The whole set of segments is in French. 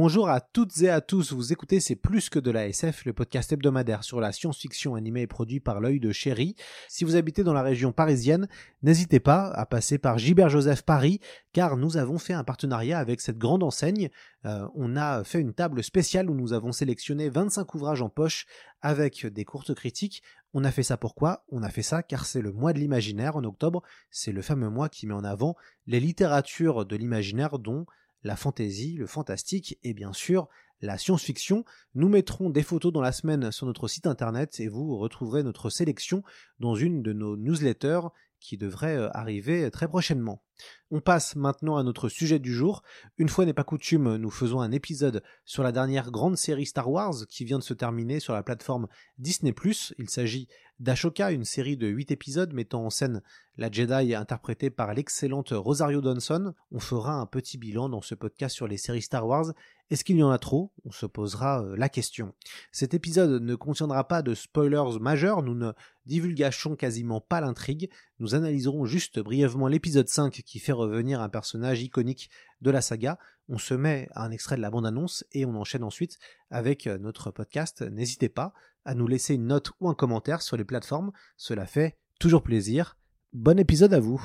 Bonjour à toutes et à tous, vous écoutez C'est plus que de la SF, le podcast hebdomadaire sur la science-fiction animée et produit par l'œil de chéri. Si vous habitez dans la région parisienne, n'hésitez pas à passer par Gilbert Joseph Paris, car nous avons fait un partenariat avec cette grande enseigne. Euh, on a fait une table spéciale où nous avons sélectionné 25 ouvrages en poche avec des courtes critiques. On a fait ça pourquoi? On a fait ça car c'est le mois de l'imaginaire en octobre, c'est le fameux mois qui met en avant les littératures de l'imaginaire dont la fantaisie, le fantastique et bien sûr la science-fiction. Nous mettrons des photos dans la semaine sur notre site internet et vous retrouverez notre sélection dans une de nos newsletters qui devrait euh, arriver très prochainement. On passe maintenant à notre sujet du jour. Une fois n'est pas coutume, nous faisons un épisode sur la dernière grande série Star Wars qui vient de se terminer sur la plateforme Disney+. Il s'agit d'Ashoka, une série de 8 épisodes mettant en scène la Jedi interprétée par l'excellente Rosario Dawson. On fera un petit bilan dans ce podcast sur les séries Star Wars. Est-ce qu'il y en a trop? On se posera euh, la question. Cet épisode ne contiendra pas de spoilers majeurs, nous ne divulgachons quasiment pas l'intrigue, nous analyserons juste brièvement l'épisode 5 qui fait revenir un personnage iconique de la saga. On se met à un extrait de la bande-annonce et on enchaîne ensuite avec euh, notre podcast. N'hésitez pas à nous laisser une note ou un commentaire sur les plateformes, cela fait toujours plaisir. Bon épisode à vous.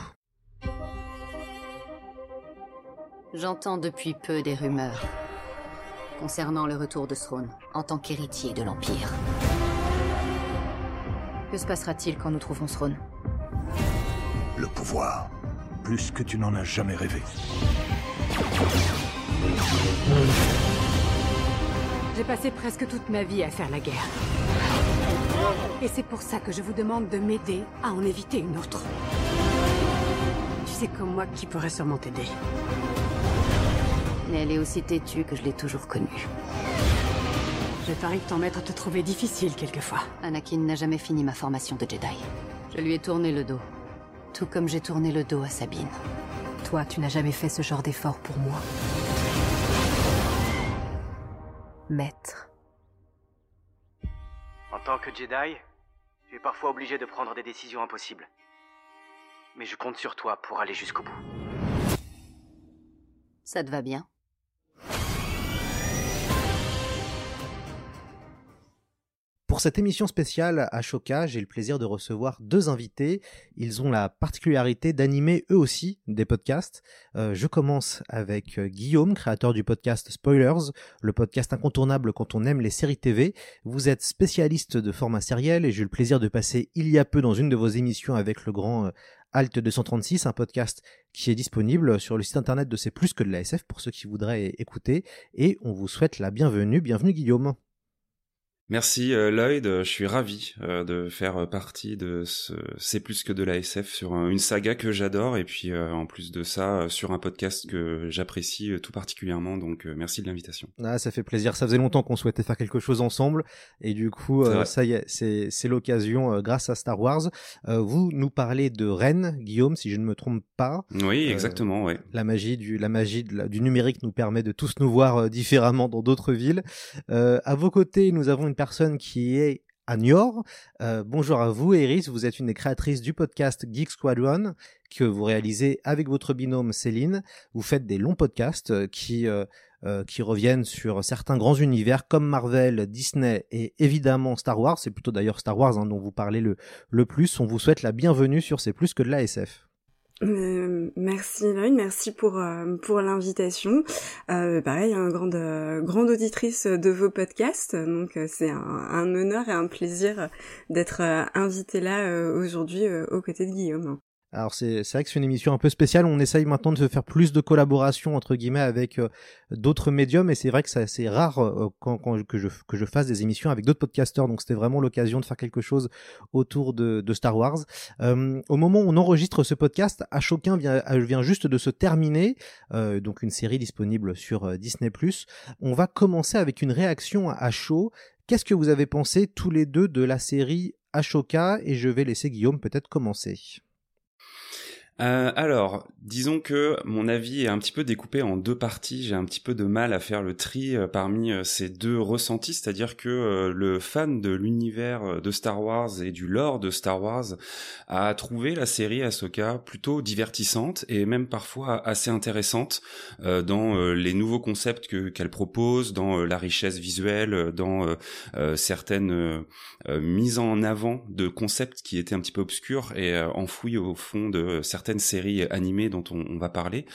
J'entends depuis peu des rumeurs concernant le retour de Throne en tant qu'héritier de l'Empire. Que se passera-t-il quand nous trouvons Throne Le pouvoir, plus que tu n'en as jamais rêvé. J'ai passé presque toute ma vie à faire la guerre. Et c'est pour ça que je vous demande de m'aider à en éviter une autre. Tu sais comme moi qui pourrait sûrement t'aider. Mais elle est aussi têtue que je l'ai toujours connue. Je parie que ton maître te trouvait difficile quelquefois. Anakin n'a jamais fini ma formation de Jedi. Je lui ai tourné le dos. Tout comme j'ai tourné le dos à Sabine. Toi, tu n'as jamais fait ce genre d'effort pour moi. Maître. En tant que Jedi, tu es parfois obligé de prendre des décisions impossibles. Mais je compte sur toi pour aller jusqu'au bout. Ça te va bien? Pour cette émission spéciale à Choca, j'ai le plaisir de recevoir deux invités. Ils ont la particularité d'animer eux aussi des podcasts. Euh, je commence avec euh, Guillaume, créateur du podcast Spoilers, le podcast incontournable quand on aime les séries TV. Vous êtes spécialiste de format sériel et j'ai eu le plaisir de passer il y a peu dans une de vos émissions avec le grand euh, Alt 236, un podcast qui est disponible sur le site internet de C'est plus que de la SF pour ceux qui voudraient écouter. Et on vous souhaite la bienvenue. Bienvenue Guillaume. Merci euh, Lloyd, je suis ravi euh, de faire partie de ce C'est plus que de la SF sur une saga que j'adore et puis euh, en plus de ça sur un podcast que j'apprécie tout particulièrement donc merci de l'invitation. Ah ça fait plaisir, ça faisait longtemps qu'on souhaitait faire quelque chose ensemble et du coup ça y est, c'est c'est l'occasion grâce à Star Wars. vous nous parlez de Rennes, Guillaume si je ne me trompe pas. Oui, exactement, ouais. La magie du la magie du numérique nous permet de tous nous voir différemment dans d'autres villes. à vos côtés, nous avons une personne qui est à Niort. Euh, bonjour à vous, Iris. Vous êtes une des créatrices du podcast Geek Squadron que vous réalisez avec votre binôme Céline. Vous faites des longs podcasts qui euh, euh, qui reviennent sur certains grands univers comme Marvel, Disney et évidemment Star Wars. C'est plutôt d'ailleurs Star Wars hein, dont vous parlez le le plus. On vous souhaite la bienvenue sur C'est plus que de la SF. Euh, merci Lloyd, merci pour euh, pour l'invitation. Euh, pareil, un grande grande auditrice de vos podcasts, donc c'est un, un, honneur et un plaisir d'être invitée là aujourd'hui aux côtés de Guillaume. Alors c'est vrai que c'est une émission un peu spéciale. On essaye maintenant de faire plus de collaboration entre guillemets avec euh, d'autres médiums et c'est vrai que c'est rare euh, que, je, fasse des émissions avec d'autres podcasteurs. Donc c'était vraiment l'occasion de faire quelque chose autour de, Star Wars. Euh, au moment où on enregistre ce podcast, Ashoka vient, vient juste de se terminer, donc une série disponible sur Disney+. On va commencer avec une réaction à chaud. Qu'est-ce que vous avez pensé tous les deux de la série Ashoka? Et je vais laisser Guillaume peut-être commencer. Euh, alors, disons que mon avis est un petit peu découpé en deux parties. J'ai un petit peu de mal à faire le tri euh, parmi euh, ces deux ressentis, c'est-à-dire que le fan de l'univers de Star Wars et du lore de Star Wars a trouvé la série Ahsoka plutôt divertissante et même parfois assez intéressante dans les nouveaux concepts que qu'elle propose, dans la richesse visuelle, dans certaines mises en avant de concepts qui étaient un petit peu obscurs et enfouis au fond de certains certaines séries animées dont on, va parler.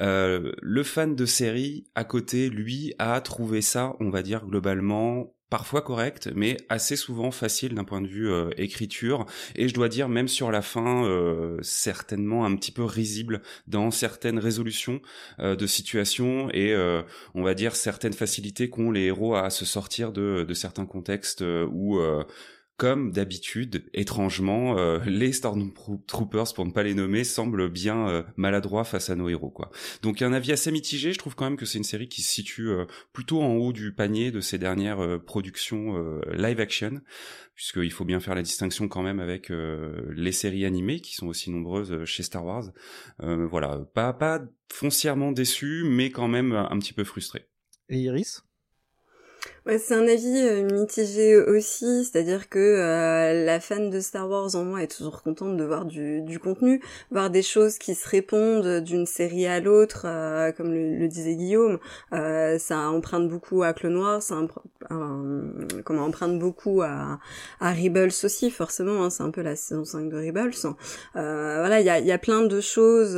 Euh, le fan de série à côté, lui, a trouvé ça, on va dire globalement parfois correct, mais assez souvent facile d'un point de vue euh, écriture. Et je dois dire, même sur la fin, euh, certainement un petit peu risible dans certaines résolutions de situations et on va dire certaines facilités qu'ont les héros à se sortir de, de certains contextes où comme d'habitude, étrangement, euh, les Stormtroopers, pour ne pas les nommer, semblent bien euh, maladroits face à nos héros. quoi. Donc un avis assez mitigé, je trouve quand même que c'est une série qui se situe euh, plutôt en haut du panier de ces dernières productions live action, puisqu'il faut bien faire la distinction quand même avec les séries animées, qui sont aussi nombreuses chez Star Wars. voilà, pas, pas foncièrement déçu, mais quand même un petit peu frustré. Et Iris? C'est un avis euh, mitigé aussi, c'est-à-dire que euh, la fan de Star Wars en moi est toujours contente de voir du, du contenu, voir des choses qui se répondent d'une série à l'autre, euh, comme le, disait Guillaume. ça emprunte beaucoup à Clone Wars, ça comment emprunte beaucoup à, à Rebels aussi, forcément. Hein, c'est un peu la saison 5 de Rebels. voilà, il y a, y a plein de choses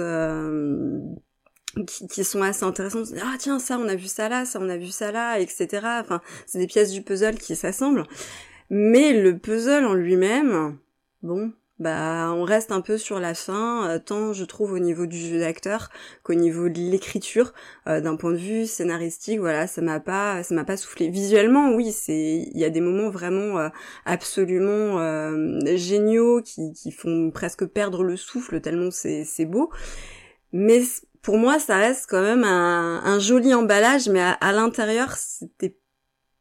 qui, qui, sont assez intéressantes. Ah tiens, ça, on a vu ça là, ça, on a vu ça là, etc. Enfin, c'est des pièces du puzzle qui s'assemblent. Mais le puzzle en lui-même, bon, bah, on reste un peu sur la fin, euh, tant je trouve au niveau du jeu d'acteur qu'au niveau de l'écriture, euh, d'un point de vue scénaristique, voilà, ça m'a pas, ça m'a pas soufflé. Visuellement, oui, c'est, il y a des moments vraiment euh, absolument géniaux qui, qui font presque perdre le souffle tellement c'est, c'est beau. Mais pour moi, ça reste quand même un, joli emballage, mais à, l'intérieur, c'était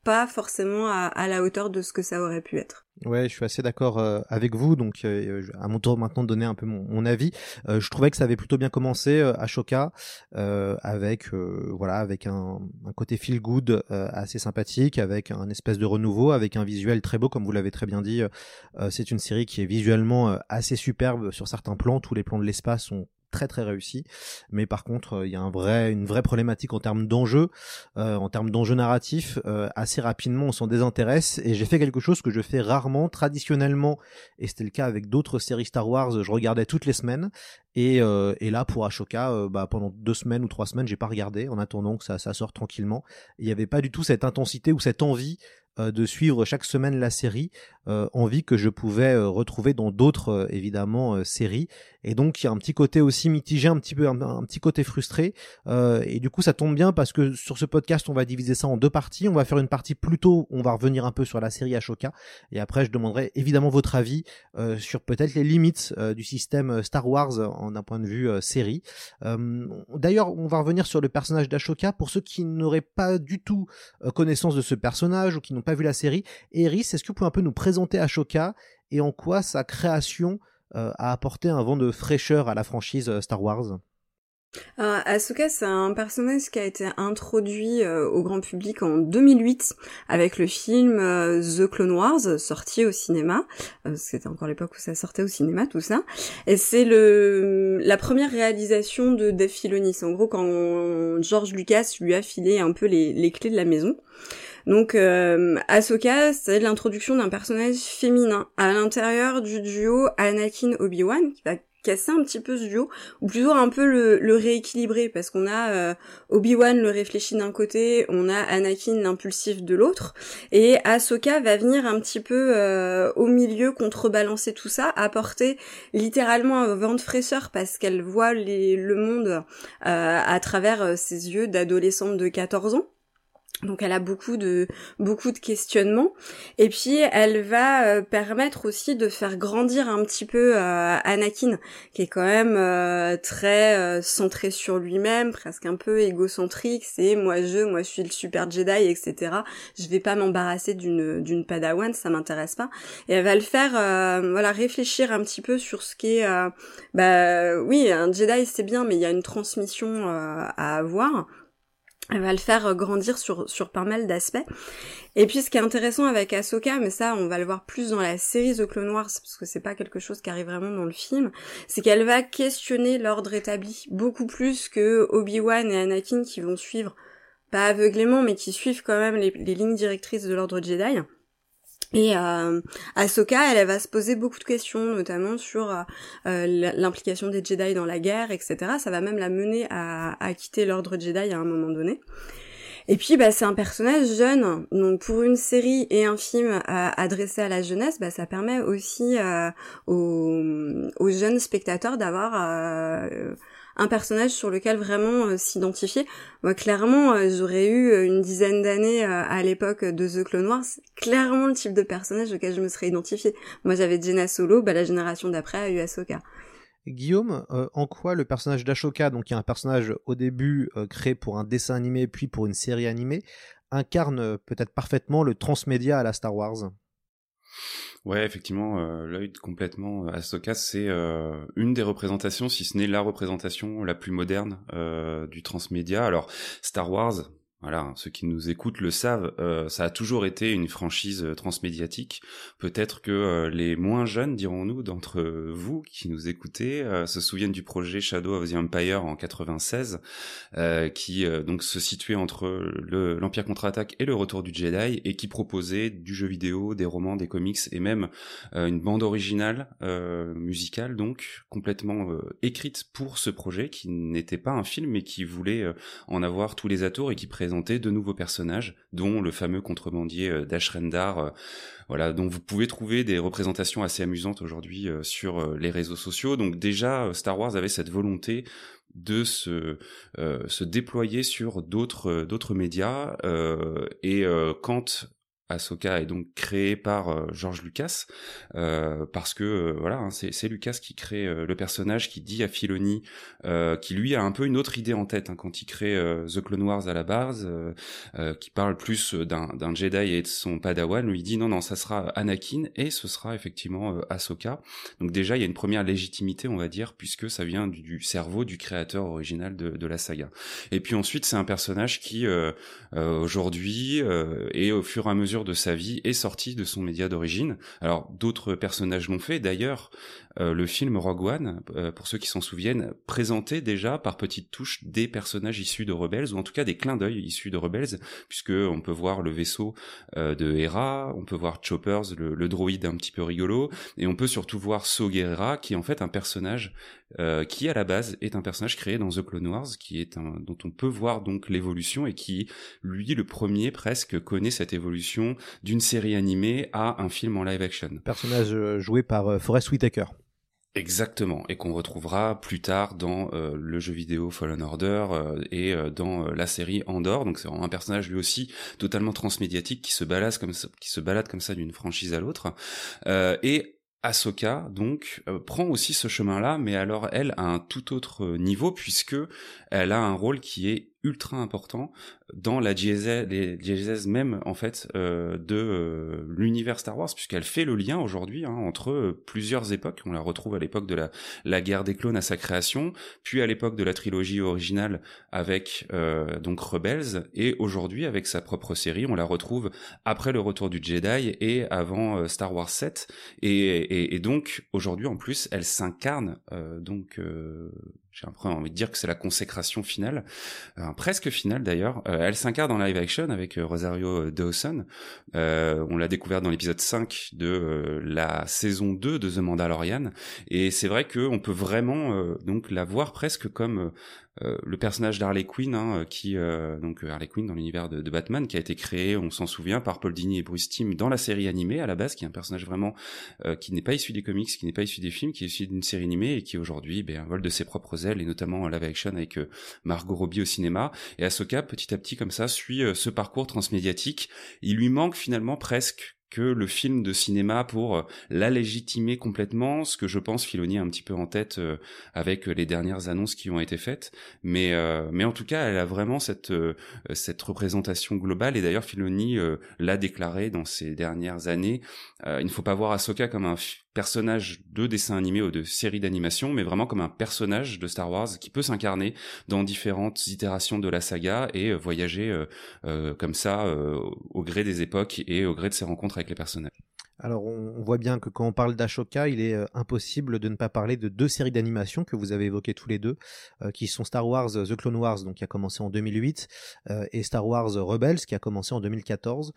pas forcément à, la hauteur de ce que ça aurait pu être. Ouais, je suis assez d'accord euh, avec vous. Donc, euh, à mon tour maintenant de donner un peu mon, avis. Euh, je trouvais que ça avait plutôt bien commencé à Shoka, avec voilà, avec un, un côté feel good assez sympathique, avec un espèce de renouveau, avec un visuel très beau, comme vous l'avez très bien dit. c'est une série qui est visuellement assez superbe sur certains plans. Tous les plans de l'espace sont très très réussi. Mais par contre, euh, il y a une vraie problématique en termes d'enjeux, euh, en termes d'enjeux narratifs. Euh, assez rapidement, on s'en désintéresse. Et j'ai fait quelque chose que je fais rarement, traditionnellement, et c'était le cas avec d'autres séries Star Wars. Je regardais toutes les semaines. Et, et là, pour Ashoka, bah, pendant deux semaines ou trois semaines, j'ai pas regardé en attendant que ça, ça sorte tranquillement. Il n'y avait pas du tout cette intensité ou cette envie de suivre chaque semaine la série, envie que je pouvais retrouver dans d'autres évidemment séries et donc il y a un petit côté aussi mitigé, un petit peu un, petit côté frustré. Euh, et du coup ça tombe bien parce que sur ce podcast on va diviser ça en deux parties. On va faire une partie plutôt, on va revenir un peu sur la série Ashoka et après je demanderai évidemment votre avis euh, sur peut-être les limites euh, du système Star Wars en un point de vue série. D'ailleurs on va revenir sur le personnage d'Ashoka pour ceux qui n'auraient pas du tout connaissance de ce personnage ou qui n'ont pas vu la série. Eris, est-ce que vous pouvez un peu nous présenter Ashoka et en quoi sa création euh, a apporté un vent de fraîcheur à la franchise euh, Star Wars? Alors, Asuka, c'est un personnage qui a été introduit euh, au grand public en 2008 avec le film The Clone Wars, sorti au cinéma. C'était encore l'époque où ça sortait au cinéma, tout ça. Et c'est la première réalisation de Dave Filoni. En gros, quand George Lucas lui a filé un peu les clés de la maison. Donc euh, Ahsoka, c'est l'introduction d'un personnage féminin à l'intérieur du duo Anakin Obi-Wan qui va casser un petit peu ce duo, ou plutôt un peu le, rééquilibrer, parce qu'on a euh, Obi-Wan le réfléchi d'un côté, on a Anakin l'impulsif de l'autre, et Ahsoka va venir un petit peu euh, au milieu contrebalancer tout ça, apporter littéralement un vent de fraîcheur, parce qu'elle voit le monde euh, à travers ses yeux d'adolescente de 14 ans. Donc elle a beaucoup de beaucoup de questionnements et puis elle va euh, permettre aussi de faire grandir un petit peu euh, Anakin qui est quand même euh, très centré sur lui-même, presque un peu égocentrique, c'est moi je, moi je suis le super Jedi, etc. Je vais pas m'embarrasser d'une d'une Padawan, ça m'intéresse pas. Et elle va le faire voilà réfléchir un petit peu sur ce qui est bah oui un Jedi c'est bien mais il y a une transmission à avoir elle va le faire euh, grandir sur, sur pas mal d'aspects. Et puis ce qui est intéressant avec Ahsoka, mais ça on va le voir plus dans la série The Clone Wars, parce que c'est pas quelque chose qui arrive vraiment dans le film, c'est qu'elle va questionner l'ordre établi, beaucoup plus que Obi-Wan et Anakin qui vont suivre, pas aveuglément, mais qui suivent quand même les, les lignes directrices de l'ordre Jedi. Et euh, Ahsoka, elle, va se poser beaucoup de questions, notamment sur euh, euh, l'implication des Jedi dans la guerre, etc. Ça va même la mener à, quitter l'ordre Jedi à un moment donné. Et puis, bah, c'est un personnage jeune, donc pour une série et un film adressé à la jeunesse, bah, ça permet aussi aux, aux, jeunes spectateurs d'avoir un personnage sur lequel vraiment euh, s'identifier. Moi, clairement, euh, j'aurais eu euh, une dizaine d'années à l'époque de The Clone Wars, clairement le type de personnage auquel je me serais identifiée. Moi, j'avais Jenna Solo, bah, la génération d'après a eu Ahsoka. Guillaume, en quoi le personnage d'Ashoka, donc qui est un personnage au début créé pour un dessin animé puis pour une série animée, incarne peut-être parfaitement le transmédia à la Star Wars? Ouais, effectivement, euh, Lloyd complètement. Euh, Ahsoka, c'est euh, une des représentations, si ce n'est la représentation la plus moderne euh, du transmédia. Alors, Star Wars, voilà, ceux qui nous écoutent le savent, euh, ça a toujours été une franchise euh, transmédiatique. Peut-être que euh, les moins jeunes, dirons-nous, d'entre vous qui nous écoutez, se souviennent du projet Shadow of the Empire en 96, qui donc se situait entre l'Empire contre-attaque et le Retour du Jedi, et qui proposait du jeu vidéo, des romans, des comics, et même une bande originale musicale, donc complètement écrite pour ce projet, qui n'était pas un film, mais qui voulait en avoir tous les atours et qui de nouveaux personnages, dont le fameux contrebandier euh, d'Ashrendar, euh, voilà, dont vous pouvez trouver des représentations assez amusantes aujourd'hui euh, sur les réseaux sociaux. Donc déjà, Star Wars avait cette volonté de se, déployer sur d'autres médias et quand Ahsoka est donc créé par euh, George Lucas euh, parce que euh, voilà hein, c'est Lucas qui crée le personnage qui dit à Filoni qui lui a un peu une autre idée en tête hein, quand il crée The Clone Wars à la base qui parle plus d'un Jedi et de son Padawan lui dit non non ça sera Anakin et ce sera effectivement Ahsoka. Donc déjà il y a une première légitimité on va dire puisque ça vient du, cerveau du créateur original de, de, la saga. Et puis ensuite c'est un personnage qui aujourd'hui et au fur et à mesure de sa vie est sorti de son média d'origine. Alors d'autres personnages l'ont fait. D'ailleurs, euh, le film Rogue One, euh, pour ceux qui s'en souviennent, présentait déjà par petites touches des personnages issus de Rebels, ou en tout cas des clins d'œil issus de Rebels, puisque on peut voir le vaisseau euh, de Hera, on peut voir Choppers, le, le, droïde un petit peu rigolo, et on peut surtout voir So Guerrera, qui est en fait un personnage qui à la base est un personnage créé dans The Clone Wars, qui est un dont on peut voir donc l'évolution et qui lui le premier presque connaît cette évolution d'une série animée à un film en live action. Personnage joué par Forest Whitaker. Exactement, et qu'on retrouvera plus tard dans euh, le jeu vidéo Fallen Order euh, et euh, dans la série Andor. Donc c'est vraiment un personnage lui aussi totalement transmédiatique qui se balade comme ça, qui se balade comme ça d'une franchise à l'autre. et Ahsoka donc prend aussi ce chemin-là, mais alors elle a un tout autre niveau puisque elle a un rôle qui est ultra important dans la diégèse, même en fait euh, de euh, l'univers Star Wars puisqu'elle fait le lien aujourd'hui hein, entre euh, plusieurs époques. On la retrouve à l'époque de la, la guerre des clones à sa création, puis à l'époque de la trilogie originale avec donc Rebels et aujourd'hui avec sa propre série. On la retrouve après le retour du Jedi et avant Star Wars 7 et, et, et donc aujourd'hui en plus elle s'incarne donc j'ai un peu envie de dire que c'est la consécration finale, euh, presque finale d'ailleurs. Euh, elle s'incarne en live action avec euh, Rosario Dawson. on l'a découvert dans l'épisode 5 de la saison 2 de The Mandalorian. Et c'est vrai qu'on peut vraiment donc la voir presque comme euh, le personnage d'Harley Quinn, hein, qui euh, donc Harley Quinn dans l'univers de, Batman, qui a été créé, on s'en souvient, par Paul Dini et Bruce Timm dans la série animée à la base, qui est un personnage vraiment euh, qui n'est pas issu des comics, qui n'est pas issu des films, qui est issu d'une série animée et qui aujourd'hui ben, vole de ses propres ailes et notamment en live action avec Margot Robbie au cinéma. Et Ahsoka, petit à petit comme ça, suit ce parcours transmédiatique. Il lui manque finalement presque que le film de cinéma pour euh, la légitimer complètement, ce que je pense Filoni a un petit peu en tête euh, avec les dernières annonces qui ont été faites. Mais, euh, mais en tout cas, elle a vraiment cette, cette représentation globale. Et d'ailleurs, Filoni l'a déclaré dans ces dernières années. il ne faut pas voir Ahsoka comme un personnage de dessin animé ou de série d'animation, mais vraiment comme un personnage de Star Wars qui peut s'incarner dans différentes itérations de la saga et voyager comme ça au gré des époques et au gré de ses rencontres avec les personnages. Alors on, voit bien que quand on parle d'Ashoka, il est euh, impossible de ne pas parler de deux séries d'animation que vous avez évoquées tous les deux, euh, qui sont Star Wars The Clone Wars, donc qui a commencé en 2008, euh, et Star Wars Rebels, qui a commencé en 2014.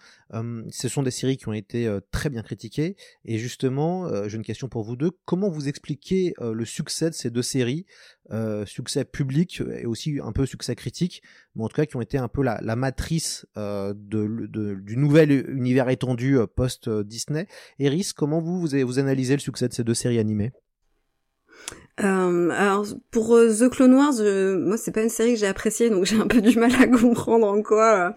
ce sont des séries qui ont été très bien critiquées, et justement, j'ai une question pour vous deux. Comment vous expliquez le succès de ces deux séries euh, succès public et aussi un peu succès critique, mais en tout cas qui ont été un peu la, la matrice euh, de, de, du nouvel univers étendu euh, post-Disney. Eris, comment vous, vous, vous analysez le succès de ces deux séries animées? Euh, alors pour euh, The Clone Wars, moi c'est pas une série que j'ai appréciée, donc j'ai un peu du mal à comprendre en quoi,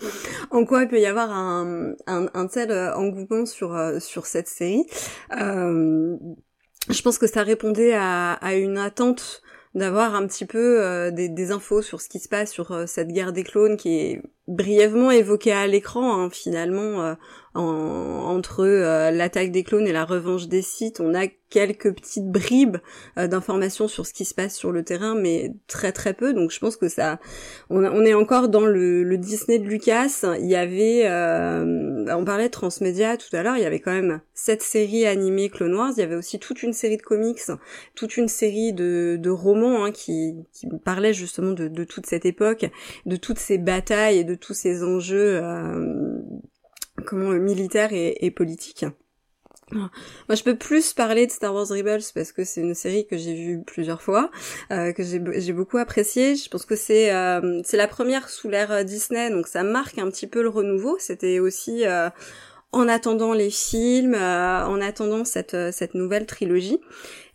en quoi il peut y avoir un, un, un tel engouement sur sur cette série. je pense que ça répondait à, à une attente d'avoir un petit peu euh, des, infos sur ce qui se passe sur euh, cette guerre des clones qui est brièvement évoquée à l'écran hein, finalement euh, entre l'attaque des clones et la revanche des sites on a quelques petites bribes euh, d'informations sur ce qui se passe sur le terrain, mais très très peu. Donc je pense que ça, on, on est encore dans le, le, Disney de Lucas. Il y avait, euh, on parlait de transmédia tout à l'heure. Il y avait quand même cette série animée Clone Wars. Il y avait aussi toute une série de comics, toute une série de, de romans hein, qui, qui parlaient justement de, de, toute cette époque, de toutes ces batailles de tous ces enjeux, euh, comment militaires et, et politiques. Moi, je peux plus parler de Star Wars Rebels parce que c'est une série que j'ai vue plusieurs fois, euh, que j'ai beaucoup appréciée. Je pense que c'est euh, c'est la première sous l'ère Disney, donc ça marque un petit peu le renouveau. C'était aussi en attendant les films, en attendant cette, cette nouvelle trilogie.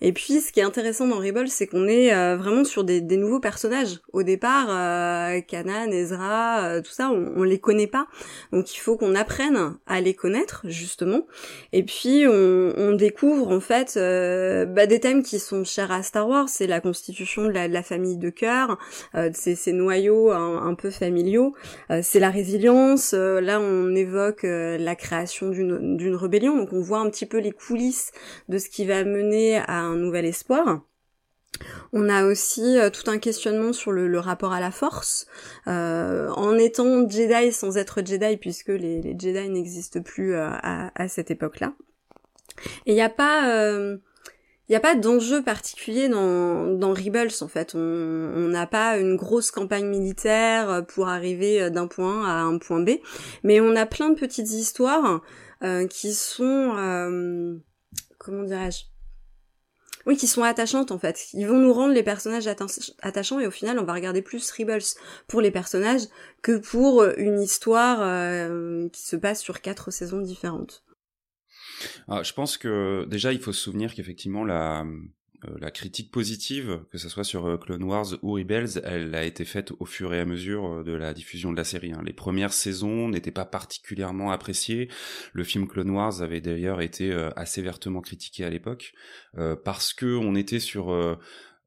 Et puis, ce qui est intéressant dans Rebels, c'est qu'on est, euh, vraiment sur des, des, nouveaux personnages. Au départ, euh, Kanan, Ezra, tout ça, on, on les connaît pas. Donc, il faut qu'on apprenne à les connaître, justement. Et puis, on, on découvre, en fait, bah, des thèmes qui sont chers à Star Wars. C'est la constitution de la, de la, famille de cœur, ces, ces noyaux un, peu familiaux. c'est la résilience. là, on évoque la création d'une rébellion. Donc on voit un petit peu les coulisses de ce qui va mener à nouvel espoir. On a aussi euh, tout un questionnement sur le, rapport à la force, euh, en étant Jedi sans être Jedi, puisque les, Jedi n'existent plus euh, à, cette époque-là. Et il n'y a pas il n'y a pas d'enjeu particulier dans, dans Rebels en fait. On n'a pas une grosse campagne militaire euh, pour arriver euh, d'un point A à un point B, mais on a plein de petites histoires euh, qui sont euh, comment dirais-je oui, qui sont attachantes en fait. Ils vont nous rendre les personnages attachants et au final, on va regarder plus Rebels pour les personnages que pour une histoire qui se passe sur quatre saisons différentes. Ah, je pense que déjà il faut se souvenir qu'effectivement la euh, la critique positive, que ce soit sur euh, Clone Wars ou Rebels, elle a été faite au fur et à mesure euh, de la diffusion de la série. Hein. Les premières saisons n'étaient pas particulièrement appréciées. Le film Clone Wars avait d'ailleurs été assez vertement critiqué à l'époque parce que on était sur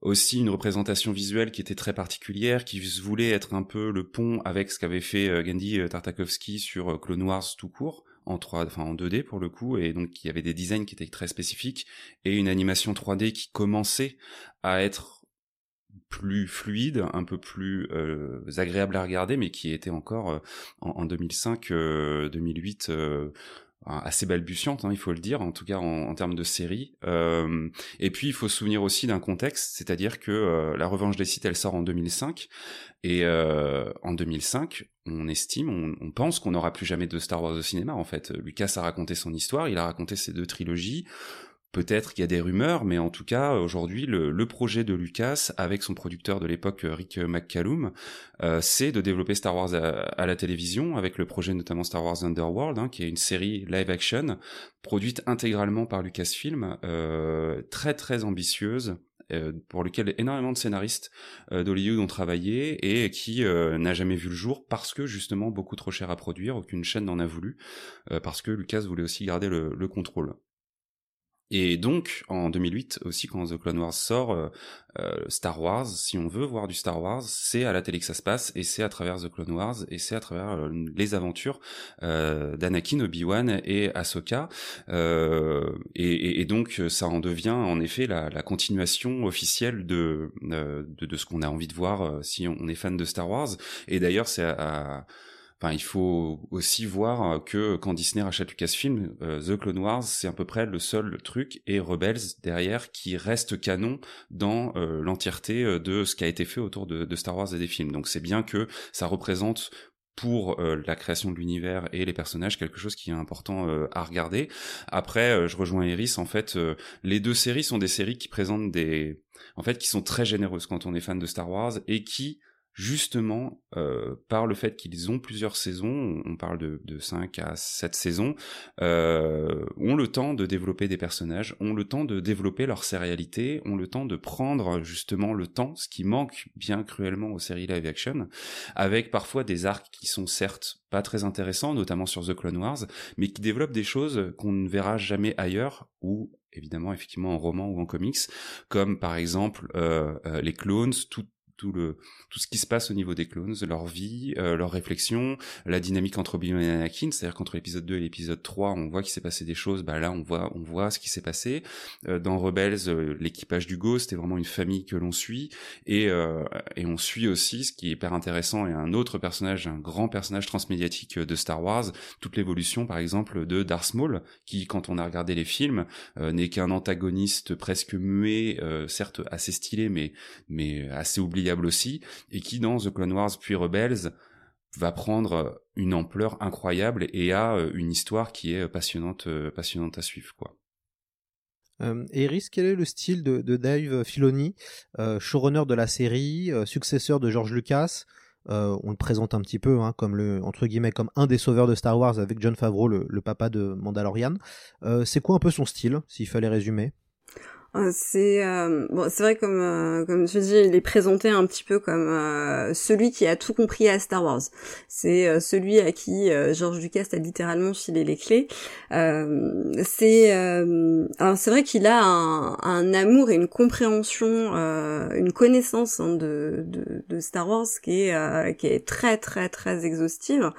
aussi une représentation visuelle qui était très particulière, qui voulait être un peu le pont avec ce qu'avait fait Gandhi Tartakovsky sur Clone Wars tout court en 3, enfin en 2D pour le coup, et donc il y avait des designs qui étaient très spécifiques et une animation 3D qui commençait à être plus fluide, un peu plus euh, agréable à regarder, mais qui était encore euh, en, 2005, 2008 euh, assez balbutiante, hein, il faut le dire, en tout cas en, en termes de série. Euh, et puis il faut se souvenir aussi d'un contexte, c'est-à-dire que euh, La Revanche des Sith, elle sort en 2005, et euh, en 2005, on estime, on, on pense qu'on n'aura plus jamais de Star Wars au cinéma. En fait, Lucas a raconté son histoire, il a raconté ses deux trilogies. Peut-être qu'il y a des rumeurs, mais en tout cas, aujourd'hui, le, projet de Lucas, avec son producteur de l'époque, Rick McCallum, euh, c'est de développer Star Wars à, à, la télévision, avec le projet notamment Star Wars Underworld, hein, qui est une série live-action, produite intégralement par Lucasfilm, euh, très très ambitieuse, euh, pour lequel énormément de scénaristes euh, d'Hollywood ont travaillé et qui euh, n'a jamais vu le jour parce que justement beaucoup trop cher à produire, aucune chaîne n'en a voulu, euh, parce que Lucas voulait aussi garder le, le contrôle. Et donc, en 2008 aussi, quand The Clone Wars sort, euh, euh, Star Wars, si on veut voir du Star Wars, c'est à la télé que ça se passe, et c'est à travers The Clone Wars, et c'est à travers euh, les aventures euh, d'Anakin, Obi-Wan et Ahsoka. Euh, et, et, et, donc, ça en devient en effet la, la continuation officielle de, de, de ce qu'on a envie de voir si on est fan de Star Wars. Et d'ailleurs, c'est à, à Enfin, il faut aussi voir que quand Disney rachète Lucasfilm, euh, The Clone Wars, c'est à peu près le seul truc, et Rebels derrière, qui reste canon dans euh, l'entièreté de ce qui a été fait autour de, Star Wars et des films. Donc c'est bien que ça représente pour euh, la création de l'univers et les personnages quelque chose qui est important euh, à regarder. Après, euh, je rejoins Iris. En fait, les deux séries sont des séries qui présentent des, en fait, qui sont très généreuses quand on est fan de Star Wars et qui justement euh, par le fait qu'ils ont plusieurs saisons, on parle de, de 5 à 7 saisons, euh, ont le temps de développer des personnages, ont le temps de développer leur sérialité, ont le temps de prendre justement le temps, ce qui manque bien cruellement aux séries live action, avec parfois des arcs qui sont certes pas très intéressants, notamment sur The Clone Wars, mais qui développent des choses qu'on ne verra jamais ailleurs ou évidemment effectivement en roman ou en comics, comme par exemple euh, euh les clones, tout, tout le tout ce qui se passe au niveau des clones, leur vie, euh, leurs réflexions, la dynamique entre Obi-Wan et Anakin, c'est-à-dire qu'entre l'épisode 2 et l'épisode 3, on voit qu'il s'est passé des choses, bah là on voit on voit ce qui s'est passé. Euh, dans Rebels, euh, l'équipage du Ghost est vraiment une famille que l'on suit. Et euh, et on suit aussi ce qui est hyper intéressant et un autre personnage, un grand personnage transmédiatique de Star Wars, toute l'évolution par exemple de Darth Maul qui quand on a regardé les films n'est qu'un antagoniste presque muet, certes assez stylé mais mais assez oublié aussi, et qui dans The Clone Wars puis Rebels va prendre une ampleur incroyable et a une histoire qui est passionnante, passionnante à suivre, quoi. Euh, Eris, quel est le style de, de Dave Filoni, euh, showrunner de la série, euh, successeur de George Lucas? On le présente un petit peu hein, comme entre guillemets comme un des sauveurs de Star Wars avec John Favreau, le, le papa de Mandalorian. C'est quoi un peu son style, s'il fallait résumer? C'est euh, bon, c'est vrai comme euh, comme tu dis, il est présenté un petit peu comme euh, celui qui a tout compris à Star Wars. C'est euh, celui à qui euh, George Lucas a littéralement filé les clés. c'est alors c'est vrai qu'il a un, un, amour et une compréhension, une connaissance hein, de, de, de Star Wars qui est qui est très très très exhaustive.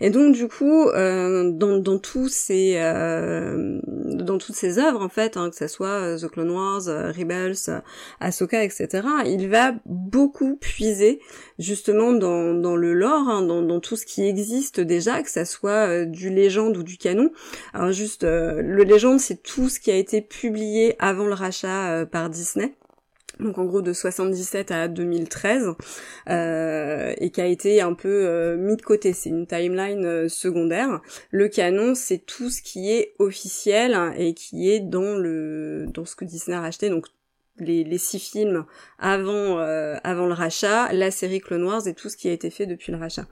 Et donc du coup, dans dans tous ces dans toutes ses œuvres en fait, hein, que ça soit The Clone Wars Wars, euh, Rebels, euh, Ahsoka, etc. Il va beaucoup puiser justement dans, le lore, hein, dans, dans, tout ce qui existe déjà, que ça soit euh, du légende ou du canon. Alors juste, le légende, c'est tout ce qui a été publié avant le rachat par Disney donc en gros de 77 à 2013, euh, et qui a été un peu euh, mis de côté. C'est une timeline euh, secondaire. Le canon, c'est tout ce qui est officiel et qui est dans le dans ce que Disney a racheté. Donc les, les six films avant euh, avant le rachat, la série Clone Wars et tout ce qui a été fait depuis le rachat.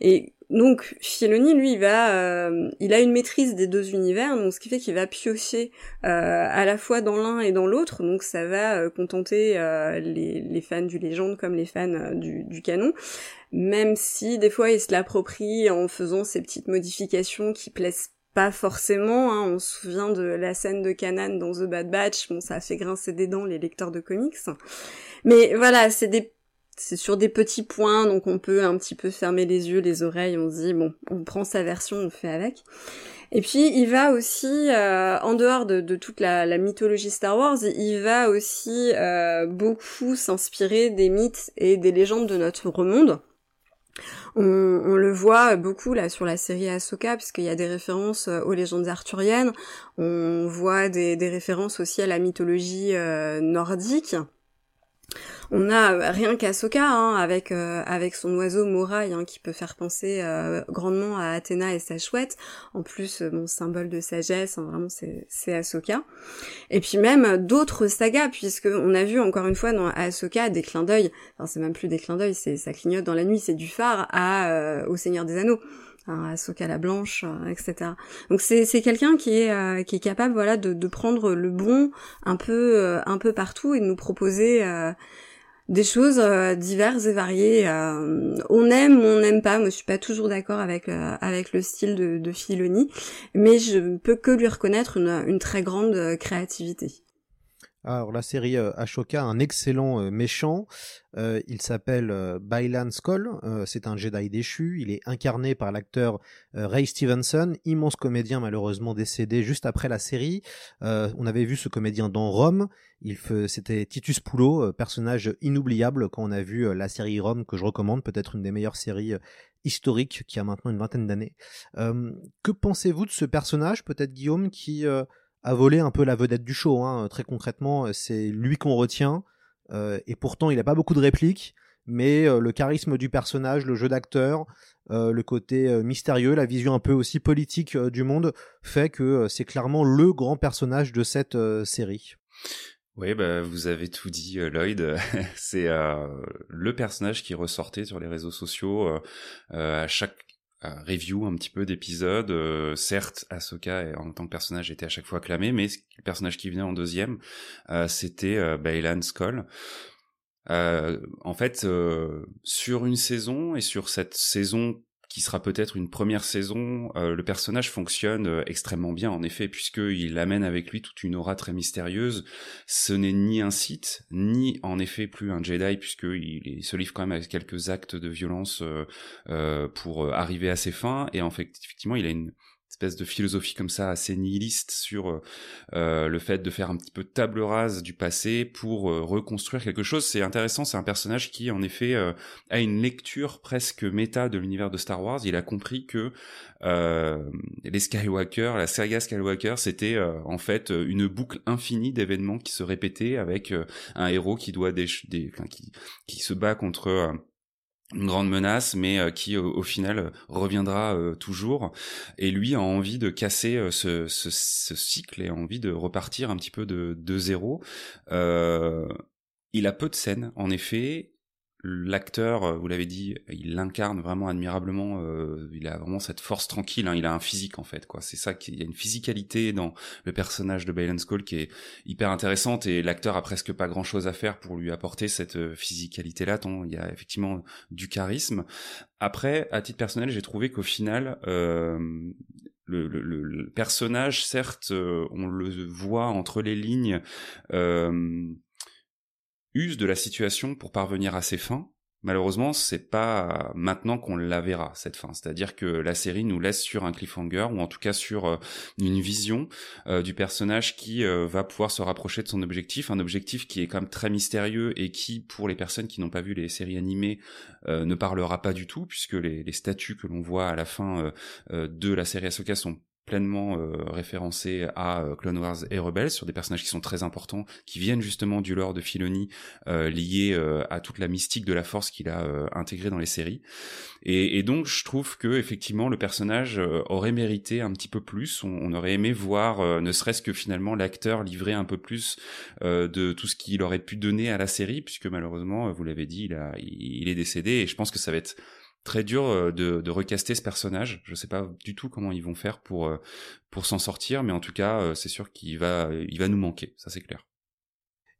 Et donc Filoni, lui, il va, euh, il a une maîtrise des deux univers, donc ce qui fait qu'il va piocher euh, à la fois dans l'un et dans l'autre, donc ça va euh, contenter les, fans du légende comme les fans du, canon, même si des fois il se l'approprie en faisant ces petites modifications qui plaisent pas forcément, hein. on se souvient de la scène de Kanan dans The Bad Batch, bon ça a fait grincer des dents les lecteurs de comics, mais voilà, c'est des c'est sur des petits points, donc on peut un petit peu fermer les yeux, les oreilles, on se dit bon, on prend sa version, on fait avec. Et puis il va aussi, euh, en dehors de, toute la, mythologie Star Wars, il va aussi euh, beaucoup s'inspirer des mythes et des légendes de notre monde. On, le voit beaucoup là sur la série Ahsoka, puisqu'il y a des références aux légendes arthuriennes. On voit des, des références aussi à la mythologie euh, nordique. On a euh, rien qu'Asoka hein, avec euh, avec son oiseau Moraï hein, qui peut faire penser euh, grandement à Athéna et sa chouette. En plus, mon symbole de sagesse, hein, vraiment c'est c'est Ahsoka. Et puis même d'autres sagas puisque on a vu encore une fois dans Ahsoka des clins d'œil. Enfin, c'est même plus des clins d'œil, c'est ça clignote dans la nuit, c'est du phare à au Seigneur des Anneaux. Hein, Ahsoka la blanche, etc. Donc c'est c'est quelqu'un qui est qui est capable voilà de, de prendre le bon un peu un peu partout et de nous proposer des choses euh, diverses et variées. Euh, on aime, on n'aime pas. Moi, je suis pas toujours d'accord avec euh, avec le style de, de Filoni, mais je peux que lui reconnaître une, une très grande créativité. Alors la série Ashoka, un excellent méchant. il s'appelle Bailan Skoll. c'est un Jedi déchu. Il est incarné par l'acteur Ray Stevenson, immense comédien malheureusement décédé juste après la série. on avait vu ce comédien dans Rome. Il c'était Titus Poulot, personnage inoubliable quand on a vu la série Rome que je recommande, peut-être une des meilleures séries historiques qui a maintenant une vingtaine d'années. que pensez-vous de ce personnage, peut-être Guillaume, qui a volé un peu la vedette du show. Hein. Très concrètement, c'est lui qu'on retient. Euh, et pourtant, il n'a pas beaucoup de répliques. Mais euh, le charisme du personnage, le jeu d'acteur, euh, le côté mystérieux, la vision un peu aussi politique du monde, fait que c'est clairement le grand personnage de cette série. Oui, bah, vous avez tout dit, Lloyd. c'est le personnage qui ressortait sur les réseaux sociaux à chaque review un petit peu d'épisodes. Euh, certes, Ahsoka en tant que personnage était à chaque fois acclamé, mais le personnage qui venait en deuxième, euh, c'était euh, Baylan Skoll. en fait, sur une saison et sur cette saison qui sera peut-être une première saison, euh, le personnage fonctionne euh, extrêmement bien en effet, puisqu'il amène avec lui toute une aura très mystérieuse. Ce n'est ni un Sith, ni en effet plus un Jedi, puisqu'il il se livre quand même avec quelques actes de violence euh, pour arriver à ses fins, et en fait, effectivement, il a une espèce de philosophie comme ça assez nihiliste sur euh, euh, le fait de faire un petit peu table rase du passé pour euh, reconstruire quelque chose. C'est intéressant, c'est un personnage qui en effet a une lecture presque méta de l'univers de Star Wars. Il a compris que les Skywalker, la saga Skywalker, c'était en fait une boucle infinie d'événements qui se répétaient avec un héros qui doit des, des qui, qui se bat contre une grande menace, mais euh, qui au, final euh, reviendra euh, toujours. Et lui a envie de casser ce, cycle et a envie de repartir un petit peu de, de zéro. il a peu de scènes, en effet, l'acteur, euh, vous l'avez dit, il l'incarne vraiment admirablement. Euh, il a vraiment cette force tranquille. Hein, il a un physique en fait, quoi. C'est ça qu'il y a une physicalité dans le personnage de Balen Skull qui est hyper intéressante et l'acteur a presque pas grand chose à faire pour lui apporter cette euh, physicalité-là. Tant il y a effectivement du charisme. Après, à titre personnel, j'ai trouvé qu'au final, euh, le, le, le, personnage, certes, on le voit entre les lignes. Euh, use de la situation pour parvenir à ses fins. Malheureusement, c'est pas maintenant qu'on la verra cette fin. C'est-à-dire que la série nous laisse sur un cliffhanger ou en tout cas sur euh, une vision euh, du personnage qui euh, va pouvoir se rapprocher de son objectif, un objectif qui est quand même très mystérieux et qui, pour les personnes qui n'ont pas vu les séries animées, ne parlera pas du tout puisque les, statues que l'on voit à la fin de la série Ahsoka sont pleinement euh, référencé à euh, Clone Wars et Rebels sur des personnages qui sont très importants, qui viennent justement du lore de Filoni, euh, lié à toute la mystique de la Force qu'il a intégré dans les séries. Et, et, donc je trouve que effectivement le personnage aurait mérité un petit peu plus. On, aurait aimé voir, ne serait-ce que finalement l'acteur livrer un peu plus de tout ce qu'il aurait pu donner à la série, puisque malheureusement, vous l'avez dit, il, il est décédé. Et je pense que ça va être très dur euh, de, de recaster ce personnage. Je sais pas du tout comment ils vont faire pour euh, pour s'en sortir, mais en tout cas, euh, c'est sûr qu'il va il va nous manquer, ça c'est clair.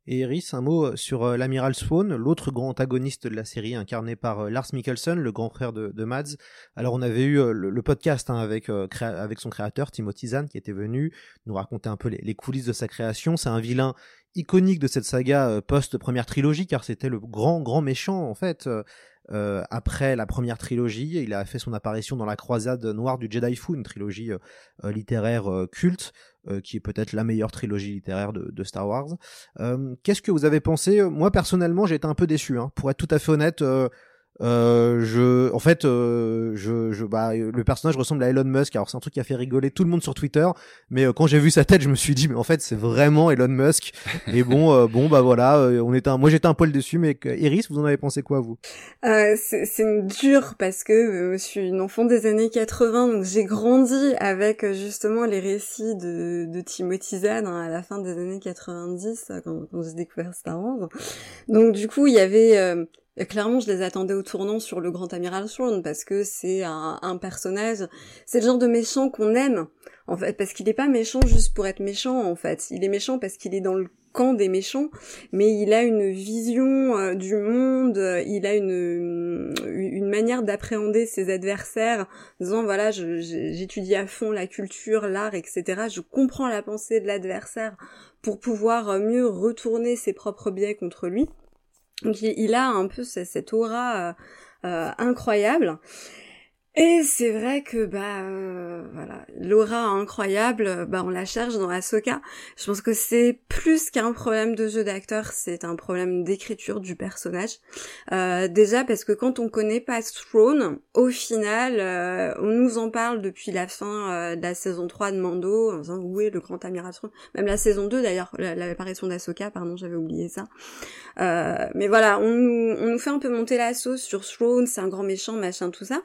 Et Eris, un mot sur l'amiral Swan, l'autre grand antagoniste de la série, incarné par Lars Mikkelsen, le grand frère de, Mads. Alors on avait eu le, podcast hein, avec avec son créateur Timothy Zahn qui était venu nous raconter un peu les, les coulisses de sa création. C'est un vilain iconique de cette saga post première trilogie car c'était le grand grand méchant en fait euh, après la première trilogie, il a fait son apparition dans la Croisade Noire du Jedi Fu, une trilogie euh, euh, littéraire culte, qui est peut-être la meilleure trilogie littéraire de, Star Wars. Qu'est-ce que vous avez pensé? Moi personnellement, j'ai été un peu déçu. Hein. Pour être tout à fait honnête, Euh, je, en fait, euh, je, je, bah, le personnage ressemble à Elon Musk. Alors c'est un truc qui a fait rigoler tout le monde sur Twitter. Mais euh, quand j'ai vu sa tête, je me suis dit, mais en fait, c'est vraiment Elon Musk. Et bon, euh, bon, bah voilà, euh, on était, un... moi j'étais un poil déçu. Mais Iris, vous en avez pensé quoi vous? C'est dur parce que je suis une enfant des années 80, donc j'ai grandi avec justement les récits de, de Timothy Zahn hein, à la fin des années 90 quand, quand j'ai découvert Star Wars. Donc du coup, il y avait et clairement, je les attendais au tournant sur le Grand Amiral Throne parce que c'est un, personnage, c'est le genre de méchant qu'on aime en fait, parce qu'il est pas méchant juste pour être méchant en fait. Il est méchant parce qu'il est dans le camp des méchants, mais il a une vision euh, du monde, il a une une manière d'appréhender ses adversaires, disant voilà, j'étudie à fond la culture, l'art, etc. Je comprends la pensée de l'adversaire pour pouvoir mieux retourner ses propres biais contre lui. Donc il, a un peu cette aura euh, euh, incroyable. Et c'est vrai que bah euh, voilà, l'aura incroyable, bah on la cherche dans Ahsoka. Je pense que c'est plus qu'un problème de jeu d'acteur, c'est un problème d'écriture du personnage. Euh, déjà parce que quand on connaît pas Throne, au final, euh, on nous en parle depuis la fin de la saison 3 de Mando, en disant où est le grand amiral Throne? Même la saison 2 d'ailleurs, l'apparition d'Ahsoka, pardon, j'avais oublié ça. Mais voilà, on nous, fait un peu monter la sauce sur Throne, c'est un grand méchant, machin, tout ça.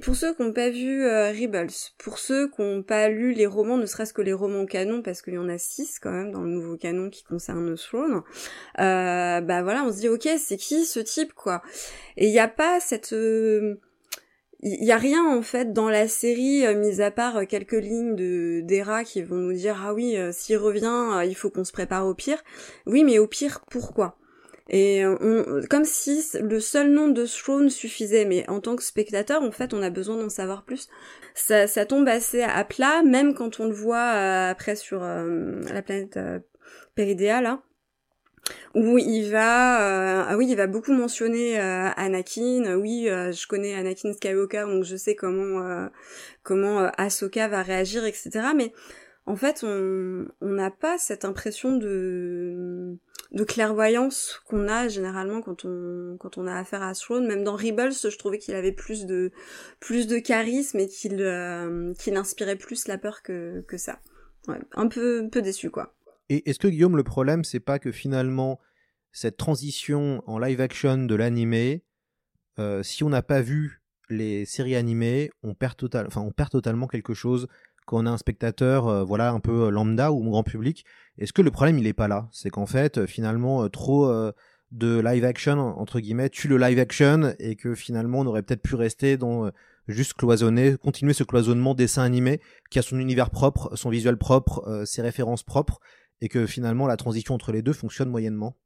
Pour ceux qui n'ont pas vu euh, Rebels, pour ceux qui n'ont pas lu les romans, ne serait-ce que les romans canon, parce qu'il y en a six quand même dans le nouveau canon qui concerne Throne, euh, bah voilà, on se dit ok, c'est qui ce type quoi? Et il n'y a pas cette il y a rien en fait dans la série, euh, mis à part quelques lignes de d'Era qui vont nous dire ah oui, s'il revient, il faut qu'on se prépare au pire. Oui, mais au pire, pourquoi? Et on, comme si le seul nom de Throne suffisait, mais en tant que spectateur, en fait, on a besoin d'en savoir plus. Ça, ça, tombe assez à plat, même quand on le voit euh, après sur euh, la planète euh, Peridea, là, où il va, ah oui, il va beaucoup mentionner Anakin. Oui, je connais Anakin Skywalker, donc je sais comment comment Ahsoka va réagir, etc. Mais en fait, on n'a pas cette impression de de clairvoyance qu'on a généralement quand on quand on a affaire à Throne. Même dans Rebels, je trouvais qu'il avait plus de plus de charisme et qu'il euh, qu'il inspirait plus la peur que que ça. Un peu un peu déçu quoi. Et est-ce que Guillaume, le problème, c'est pas que finalement cette transition en live action de l'animé, euh, si on n'a pas vu les séries animées, on perd total, enfin on perd totalement quelque chose quand on a un spectateur, euh, voilà, un peu lambda ou grand public. Est-ce que le problème il est pas là? C'est qu'en fait, euh, finalement, euh, trop de live action entre guillemets tue le live action et que finalement on aurait peut-être pu rester dans juste cloisonner, continuer ce cloisonnement dessin animé qui a son univers propre, son visuel propre, ses références propres et que finalement la transition entre les deux fonctionne moyennement.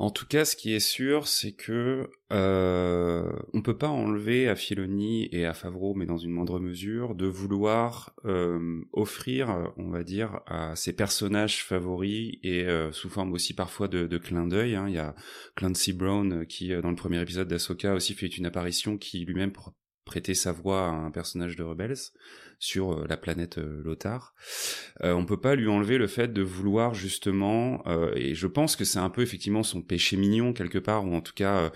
En tout cas, ce qui est sûr, c'est que euh, on peut pas enlever à Filoni et à Favreau, mais dans une moindre mesure, de vouloir euh, offrir, on va dire, à ses personnages favoris et euh, sous forme aussi parfois de, de clin d'œil. Hein. Il y a Clancy Brown qui, euh, dans le premier épisode d'Asoka, aussi fait une apparition qui lui-même prêtait sa voix à un personnage de Rebels sur euh, la planète euh, Lothar. Euh, on peut pas lui enlever le fait de vouloir justement, et je pense que c'est un peu effectivement son péché mignon quelque part, ou en tout cas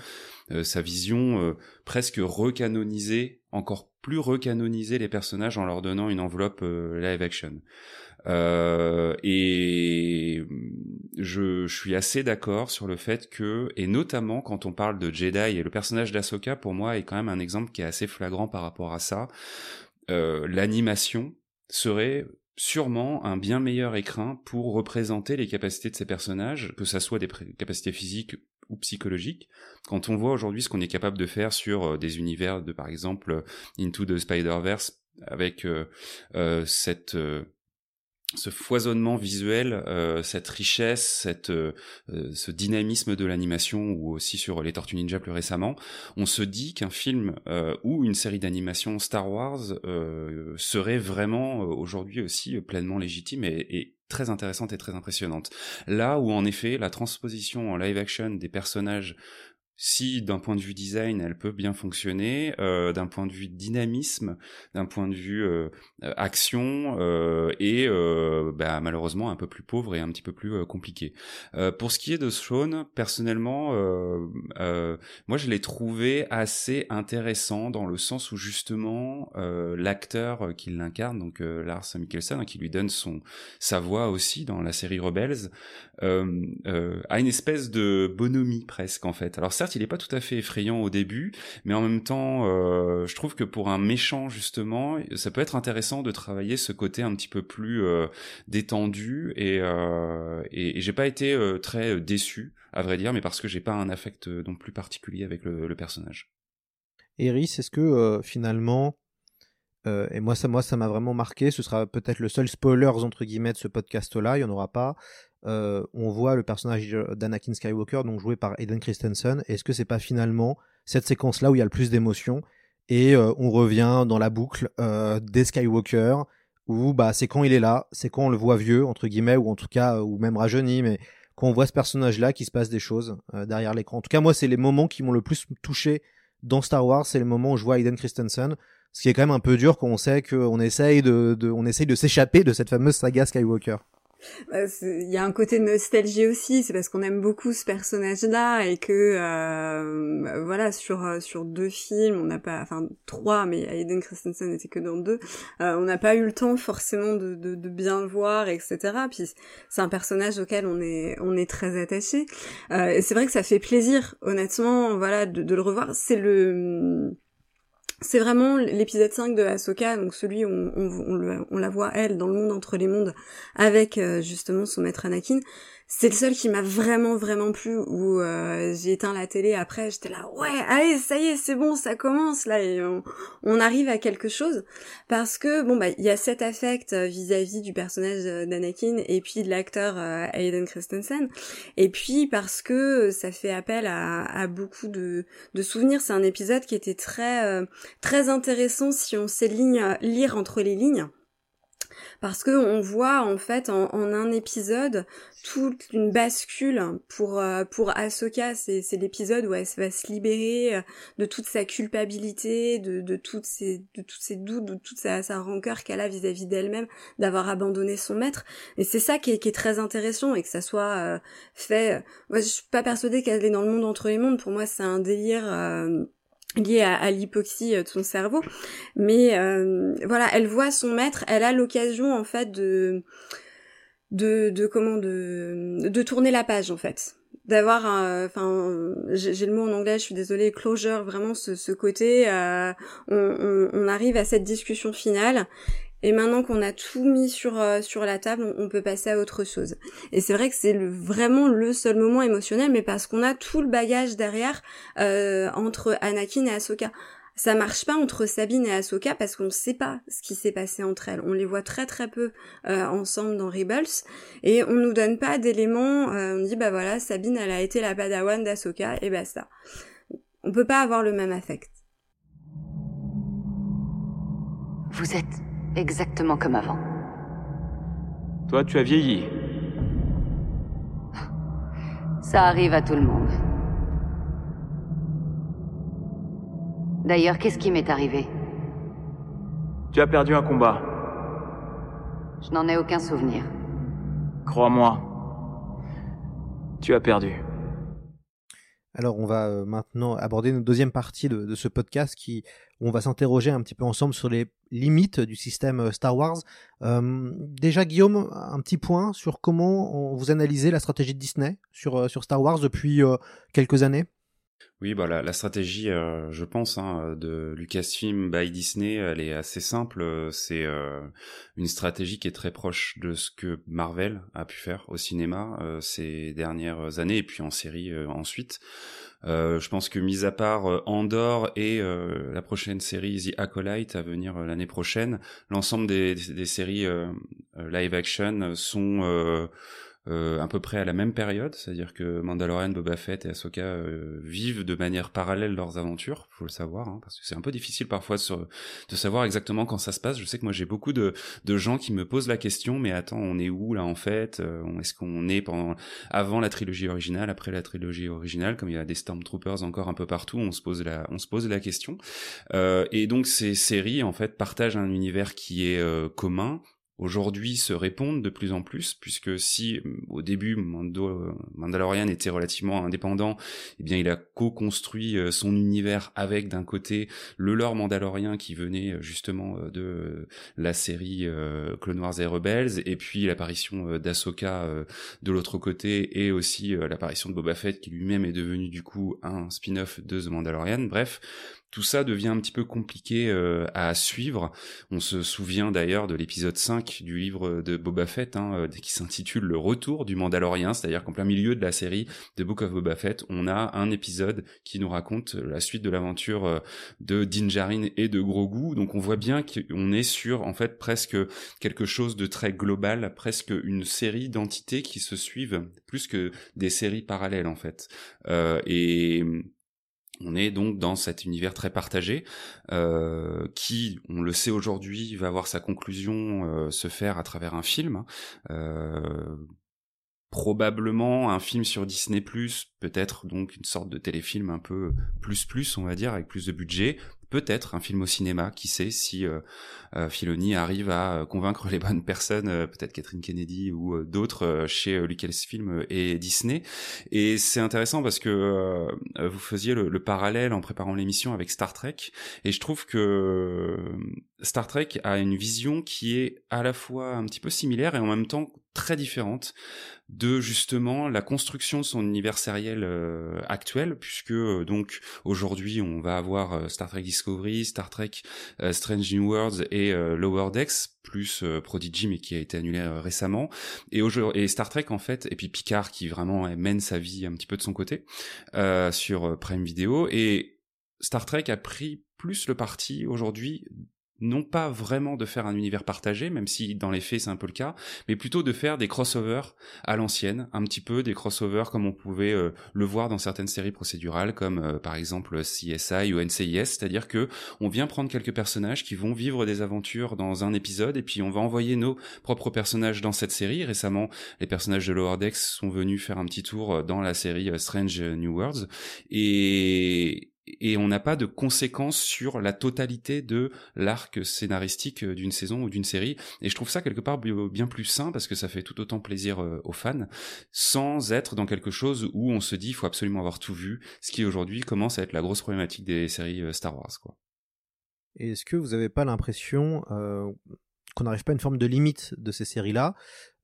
sa vision presque recanoniser, encore plus recanoniser les personnages en leur donnant une enveloppe live action. Euh, et je, je, suis assez d'accord sur le fait que, et notamment quand on parle de Jedi et le personnage d'Asoka, pour moi, est quand même un exemple qui est assez flagrant par rapport à ça. Euh, l'animation serait sûrement un bien meilleur écrin pour représenter les capacités de ces personnages, que ça soit des capacités physiques ou psychologiques. Quand on voit aujourd'hui ce qu'on est capable de faire sur euh, des univers de, par exemple, Into the Spider-Verse, avec euh, cette ce foisonnement visuel, euh, cette richesse, cette, euh, euh, ce dynamisme de l'animation, ou aussi sur les Tortues Ninja plus récemment, on se dit qu'un film ou une série d'animation Star Wars serait vraiment aujourd'hui aussi pleinement légitime et, et très intéressante et très impressionnante. Là où en effet la transposition en live action des personnages si d'un point de vue design elle peut bien fonctionner, euh, d'un point de vue dynamisme, d'un point de vue euh, action euh, et euh, bah, malheureusement un peu plus pauvre et un petit peu plus euh, compliqué. Euh, pour ce qui est de Sean, personnellement, moi je l'ai trouvé assez intéressant dans le sens où justement l'acteur qui l'incarne, donc Lars Mikkelsen, hein, qui lui donne son sa voix aussi dans la série Rebels, a une espèce de bonhomie presque en fait. Alors il n'est pas tout à fait effrayant au début, mais en même temps, euh, je trouve que pour un méchant justement, ça peut être intéressant de travailler ce côté un petit peu plus euh, détendu et, euh, et, j'ai pas été très déçu à vrai dire, mais parce que j'ai pas un affect non plus particulier avec le, le personnage. Eris, est-ce que finalement euh, et moi ça moi ça m'a vraiment marqué ce sera peut-être le seul spoilers entre guillemets de ce podcast là il y en aura pas euh, on voit le personnage d'Anakin Skywalker, donc joué par Aiden Christensen. Est-ce que c'est pas finalement cette séquence-là où il y a le plus d'émotions et euh, on revient dans la boucle euh, des Skywalker où bah c'est quand il est là, c'est quand on le voit vieux entre guillemets ou en tout cas ou même rajeuni, mais quand on voit ce personnage-là qui se passe des choses euh, derrière l'écran. En tout cas moi c'est les moments qui m'ont le plus touché dans Star Wars, c'est les moments où je vois Aiden Christensen. Ce qui est quand même un peu dur quand on sait qu'on essaye de, de on essaye de s'échapper de cette fameuse saga Skywalker. Bah, il y a un côté nostalgie aussi, c'est parce qu'on aime beaucoup ce personnage-là et que euh, voilà sur euh, sur deux films, on n'a pas, enfin trois, mais Aiden Christensen n'était que dans deux, euh, on n'a pas eu le temps forcément de, de, de, bien le voir, etc. Puis c'est un personnage auquel on est on est très attaché. Euh, c'est vrai que ça fait plaisir, honnêtement, voilà, de, de le revoir. C'est le c'est vraiment l'épisode 5 de Ahsoka, donc celui où on, la voit elle dans le monde entre les mondes avec euh, justement son maître Anakin c'est le seul qui m'a vraiment vraiment plu où euh, j'ai éteint la télé. Après j'étais là ouais allez ça y est c'est bon ça commence là et on, arrive à quelque chose. Parce que bon bah il y a cet affect euh, vis-à-vis du personnage d'Anakin et puis de l'acteur euh, Christensen. Et puis parce que ça fait appel à, beaucoup de, de souvenirs. C'est un épisode qui était très très intéressant si on sait lire entre les lignes parce que on voit en fait en, un épisode toute une bascule pour euh, pour Ahsoka. C'est c'est l'épisode où elle va se libérer euh, de toute sa culpabilité de de toutes ses de toutes ses doutes de toute sa, sa rancœur qu'elle a vis-à-vis d'elle-même d'avoir abandonné son maître. Et c'est ça qui est, qui est très intéressant et que ça soit euh, fait moi je suis pas persuadée qu'elle est dans le monde entre les mondes. Pour moi c'est un délire lié à, l'hypoxie euh, de son cerveau. Mais euh, voilà, elle voit son maître, elle a l'occasion en fait de de, de comment de de tourner la page en fait d'avoir enfin j'ai le mot en anglais je suis désolée closure vraiment ce, côté euh, on, arrive à cette discussion finale et maintenant qu'on a tout mis sur euh, sur la table, on, peut passer à autre chose. Et c'est vrai que c'est le, vraiment le seul moment émotionnel, mais parce qu'on a tout le bagage derrière euh, entre Anakin et Ahsoka. Ça marche pas entre Sabine et Ahsoka parce qu'on ne sait pas ce qui s'est passé entre elles. On les voit très très peu euh, ensemble dans Rebels et on nous donne pas d'éléments. on dit bah voilà Sabine elle a été la Padawan d'Ahsoka et basta. On peut pas avoir le même affect. Vous êtes exactement comme avant. Toi, tu as vieilli. Ça arrive à tout le monde. D'ailleurs, qu'est-ce qui m'est arrivé? Tu as perdu un combat. Je n'en ai aucun souvenir. Crois-moi. Tu as perdu. Alors on va euh, maintenant aborder une deuxième partie de, de ce podcast qui où on va s'interroger un petit peu ensemble sur les limites du système euh, Star Wars. Euh, déjà Guillaume, un petit point sur comment vous analysez la stratégie de Disney sur, euh, sur Star Wars depuis euh, quelques années? Oui, bah la, stratégie, euh, je pense, hein, de Lucasfilm by Disney, elle est assez simple. C'est euh, une stratégie qui est très proche de ce que Marvel a pu faire au cinéma euh, ces dernières années et puis en série ensuite. je pense que mis à part Andor et la prochaine série The Acolyte à venir l'année prochaine, l'ensemble des, séries live action sont euh, à peu près à la même période, c'est-à-dire que Mandalorian, Boba Fett et Ahsoka euh, vivent de manière parallèle leurs aventures, faut le savoir, hein, parce que c'est un peu difficile parfois de, de savoir exactement quand ça se passe. Je sais que moi j'ai beaucoup de, de gens qui me posent la question, mais attends, on est où là en fait euh, Est-ce qu'on est pendant avant la trilogie originale, après la trilogie originale, comme il y a des Stormtroopers encore un peu partout, on se pose la, on se pose la question. Euh, et donc ces séries en fait partagent un univers qui est euh, commun, aujourd'hui se répondent de plus en plus, puisque si au début euh, Mandalorian était relativement indépendant, eh bien il a co-construit euh, son univers avec d'un côté le lore mandalorien qui venait euh, justement de la série Clone Wars et Rebels, et puis l'apparition d'Ahsoka de l'autre côté, et aussi l'apparition de Boba Fett qui lui-même est devenu du coup un spin-off de The Mandalorian. Bref, tout ça devient un petit peu compliqué euh, à suivre. On se souvient d'ailleurs de l'épisode 5 du livre de Boba Fett, hein, euh, qui s'intitule Le Retour du Mandalorien, c'est-à-dire qu'en plein milieu de la série de Book of Boba Fett, on a un épisode qui nous raconte la suite de l'aventure euh, de Din Djarin et de Grogu. Donc on voit bien qu'on est sur en fait presque quelque chose de très global, presque une série d'entités qui se suivent plus que des séries parallèles en fait. Et on est donc dans cet univers très partagé euh, qui, on le sait aujourd'hui, va voir sa conclusion euh, se faire à travers un film. Euh, probablement un film sur Disney+, peut-être donc une sorte de téléfilm un peu plus plus, on va dire, avec plus de budget, peut-être un film au cinéma, qui sait si euh, euh Filoni arrive à euh, convaincre les bonnes personnes, euh, peut-être Catherine Kennedy ou d'autres chez Lucasfilm et Disney. Et c'est intéressant parce que vous faisiez le, le, parallèle en préparant l'émission avec Star Trek, et je trouve que Star Trek a une vision qui est à la fois un petit peu similaire et en même temps très différente de justement la construction de son univers sériel euh, actuel puisque euh, donc aujourd'hui on va avoir euh, Star Trek Discovery, Star Trek Strange New Worlds et Lower Decks plus Prodigy mais qui a été annulé récemment. Et, et Star Trek en fait et puis Picard qui vraiment mène sa vie un petit peu de son côté sur Prime Video. Et Star Trek a pris plus le parti aujourd'hui non pas vraiment de faire un univers partagé, même si dans les faits c'est un peu le cas, mais plutôt de faire des crossovers à l'ancienne, un petit peu des crossovers comme on pouvait euh, le voir dans certaines séries procédurales, comme euh, par exemple CSI ou NCIS, c'est-à-dire que on vient prendre quelques personnages qui vont vivre des aventures dans un épisode et puis on va envoyer nos propres personnages dans cette série. Récemment, les personnages de Lower Decks sont venus faire un petit tour dans la série euh, Strange New Worlds et et on n'a pas de conséquences sur la totalité de l'arc scénaristique d'une saison ou d'une série. Et je trouve ça quelque part bien plus sain parce que ça fait tout autant plaisir euh, aux fans, sans être dans quelque chose où on se dit il faut absolument avoir tout vu, ce qui aujourd'hui commence à être la grosse problématique des séries euh, Star Wars. Quoi. Est-ce que vous n'avez pas l'impression euh, qu'on n'arrive pas à une forme de limite de ces séries-là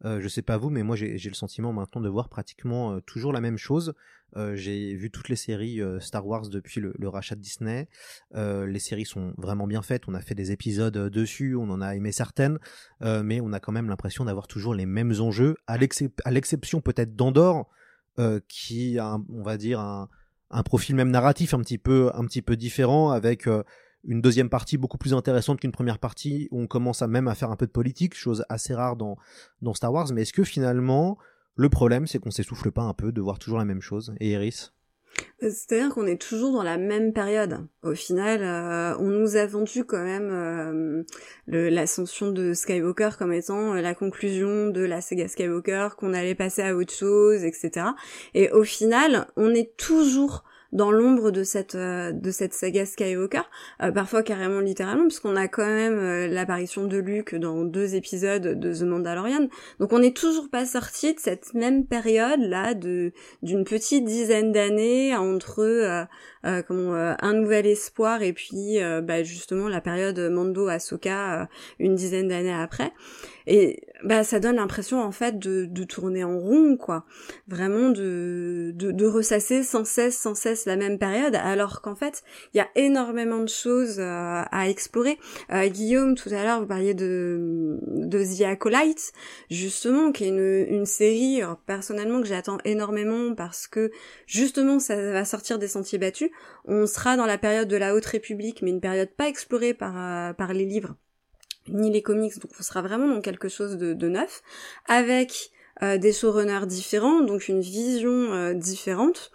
euh, Je sais pas vous, mais moi j'ai le sentiment maintenant de voir pratiquement toujours la même chose. Euh, j'ai vu toutes les séries euh, Star Wars depuis le, rachat de Disney. Euh, les séries sont vraiment bien faites. On a fait des épisodes dessus, on en a aimé certaines, mais on a quand même l'impression d'avoir toujours les mêmes enjeux, à l'exception peut-être d'Andorre, qui a, on va dire, un, profil même narratif un petit peu différent, avec une deuxième partie beaucoup plus intéressante qu'une première partie où on commence à même à faire un peu de politique, chose assez rare dans, dans Star Wars. Mais est-ce que finalement le problème, c'est qu'on s'essouffle pas un peu de voir toujours la même chose? Et Iris? C'est-à-dire qu'on est toujours dans la même période. Au final, euh, on nous a vendu quand même euh, l'ascension de Skywalker comme étant euh, la conclusion de la saga Skywalker, qu'on allait passer à autre chose, etc. Et au final, on est toujours dans l'ombre de cette euh, de cette saga Skywalker, euh, parfois carrément littéralement, puisqu'on a quand même euh, l'apparition de Luke dans deux épisodes de The Mandalorian. Donc on n'est toujours pas sorti de cette même période là de d'une petite dizaine d'années entre comment un nouvel espoir et puis bah, justement la période Mando Ahsoka une dizaine d'années après. Et bah ça donne l'impression en fait de, tourner en rond quoi. Vraiment de, ressasser sans cesse sans cesse la même période. Alors qu'en fait il y a énormément de choses euh, à explorer. Euh, Guillaume tout à l'heure vous parliez de de The Acolyte justement qui est une, série personnellement que j'attends énormément parce que justement ça va sortir des sentiers battus. On sera dans la période de la haute république mais une période pas explorée par euh, par les livres ni les comics, donc on sera vraiment dans quelque chose de, neuf, avec des showrunners différents, donc une vision différente.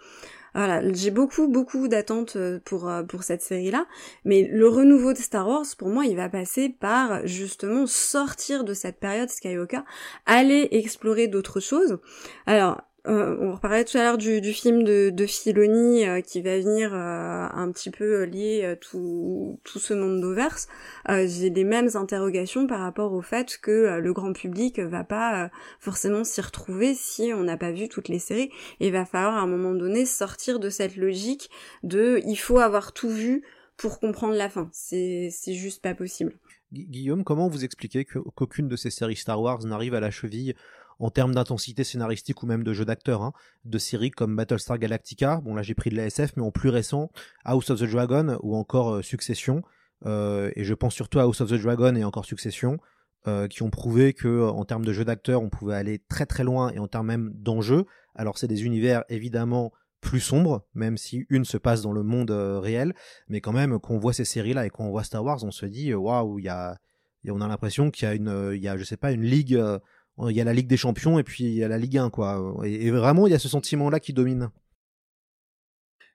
Voilà, j'ai beaucoup beaucoup d'attentes pour pour cette série-là, mais le renouveau de Star Wars pour moi, il va passer par justement sortir de cette période Skywalker, aller explorer d'autres choses. Alors, euh, on parlait tout à l'heure du, film de, de Filoni euh, qui va venir euh, un petit peu lier tout, tout ce monde d'Overse. J'ai les mêmes interrogations par rapport au fait que le grand public va pas forcément s'y retrouver si on n'a pas vu toutes les séries. Et il va falloir à un moment donné sortir de cette logique de il faut avoir tout vu pour comprendre la fin. C'est juste pas possible. Guillaume, comment vous expliquez qu'aucune de ces séries Star Wars n'arrive à la cheville en termes d'intensité scénaristique ou même de jeu d'acteur, hein, de séries comme Battlestar Galactica, bon là j'ai pris de la SF, mais en plus récent, House of the Dragon ou encore euh, Succession, euh, et je pense surtout à House of the Dragon et encore Succession, euh, qui ont prouvé que en termes de jeu d'acteur, on pouvait aller très très loin et en termes même d'enjeux. Alors c'est des univers évidemment plus sombres, même si une se passe dans le monde réel, mais quand même qu'on voit ces séries-là et qu'on voit Star Wars, on se dit waouh, a, on a l'impression qu'il y a une, je sais pas une ligue il y a la Ligue des Champions et puis il y a la Ligue 1 quoi. Et, vraiment il y a ce sentiment là qui domine.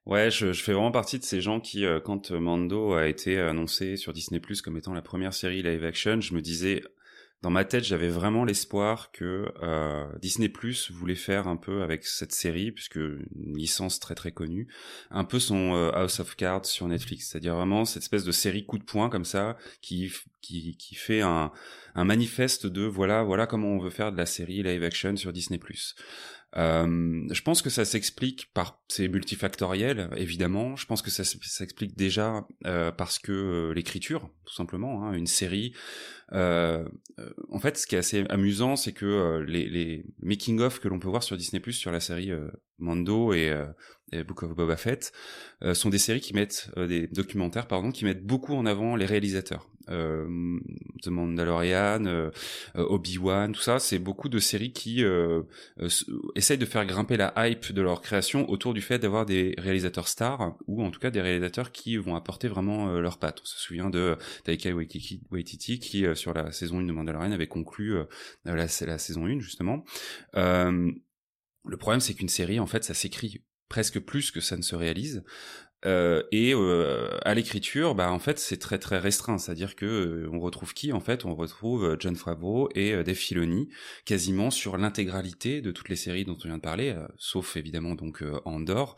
Ouais, je, fais vraiment partie de ces gens qui, euh, quand Mando a été annoncé sur Disney Plus comme étant la première série live action, je me disais dans ma tête, j'avais vraiment l'espoir que euh, Disney Plus voulait faire un peu avec cette série, puisque une licence très très connue, un peu son euh, House of Cards sur Netflix, c'est-à-dire vraiment cette espèce de série coup de poing comme ça, qui qui, qui fait un, un manifeste de voilà voilà comment on veut faire de la série live action sur Disney Plus. Euh, je pense que ça s'explique par c'est multifactoriel évidemment. Je pense que ça s'explique déjà euh, parce que euh, l'écriture, tout simplement, hein, une série. Euh, en fait, ce qui est assez amusant, c'est que les, les making of que l'on peut voir sur Disney Plus sur la série Mando et, et, Book of Boba Fett sont des séries qui mettent des documentaires, pardon, qui mettent beaucoup en avant les réalisateurs. Euh, The Mandalorian, euh, euh, Obi-Wan, tout ça, c'est beaucoup de séries qui essayent de faire grimper la hype de leur création autour du fait d'avoir des réalisateurs stars ou en tout cas des réalisateurs qui vont apporter vraiment leur patte. On se souvient de Taika Waititi, qui sur la saison 1 de Mandalorian avait conclu la, la saison 1 justement. Le problème c'est qu'une série en fait ça s'écrit presque plus que ça ne se réalise. Euh, et euh, à l'écriture, bah en fait c'est très très restreint, c'est-à-dire que euh, on retrouve qui en fait? On retrouve euh, John Favreau et Dave Filoni quasiment sur l'intégralité de toutes les séries dont on vient de parler, sauf évidemment donc Andor,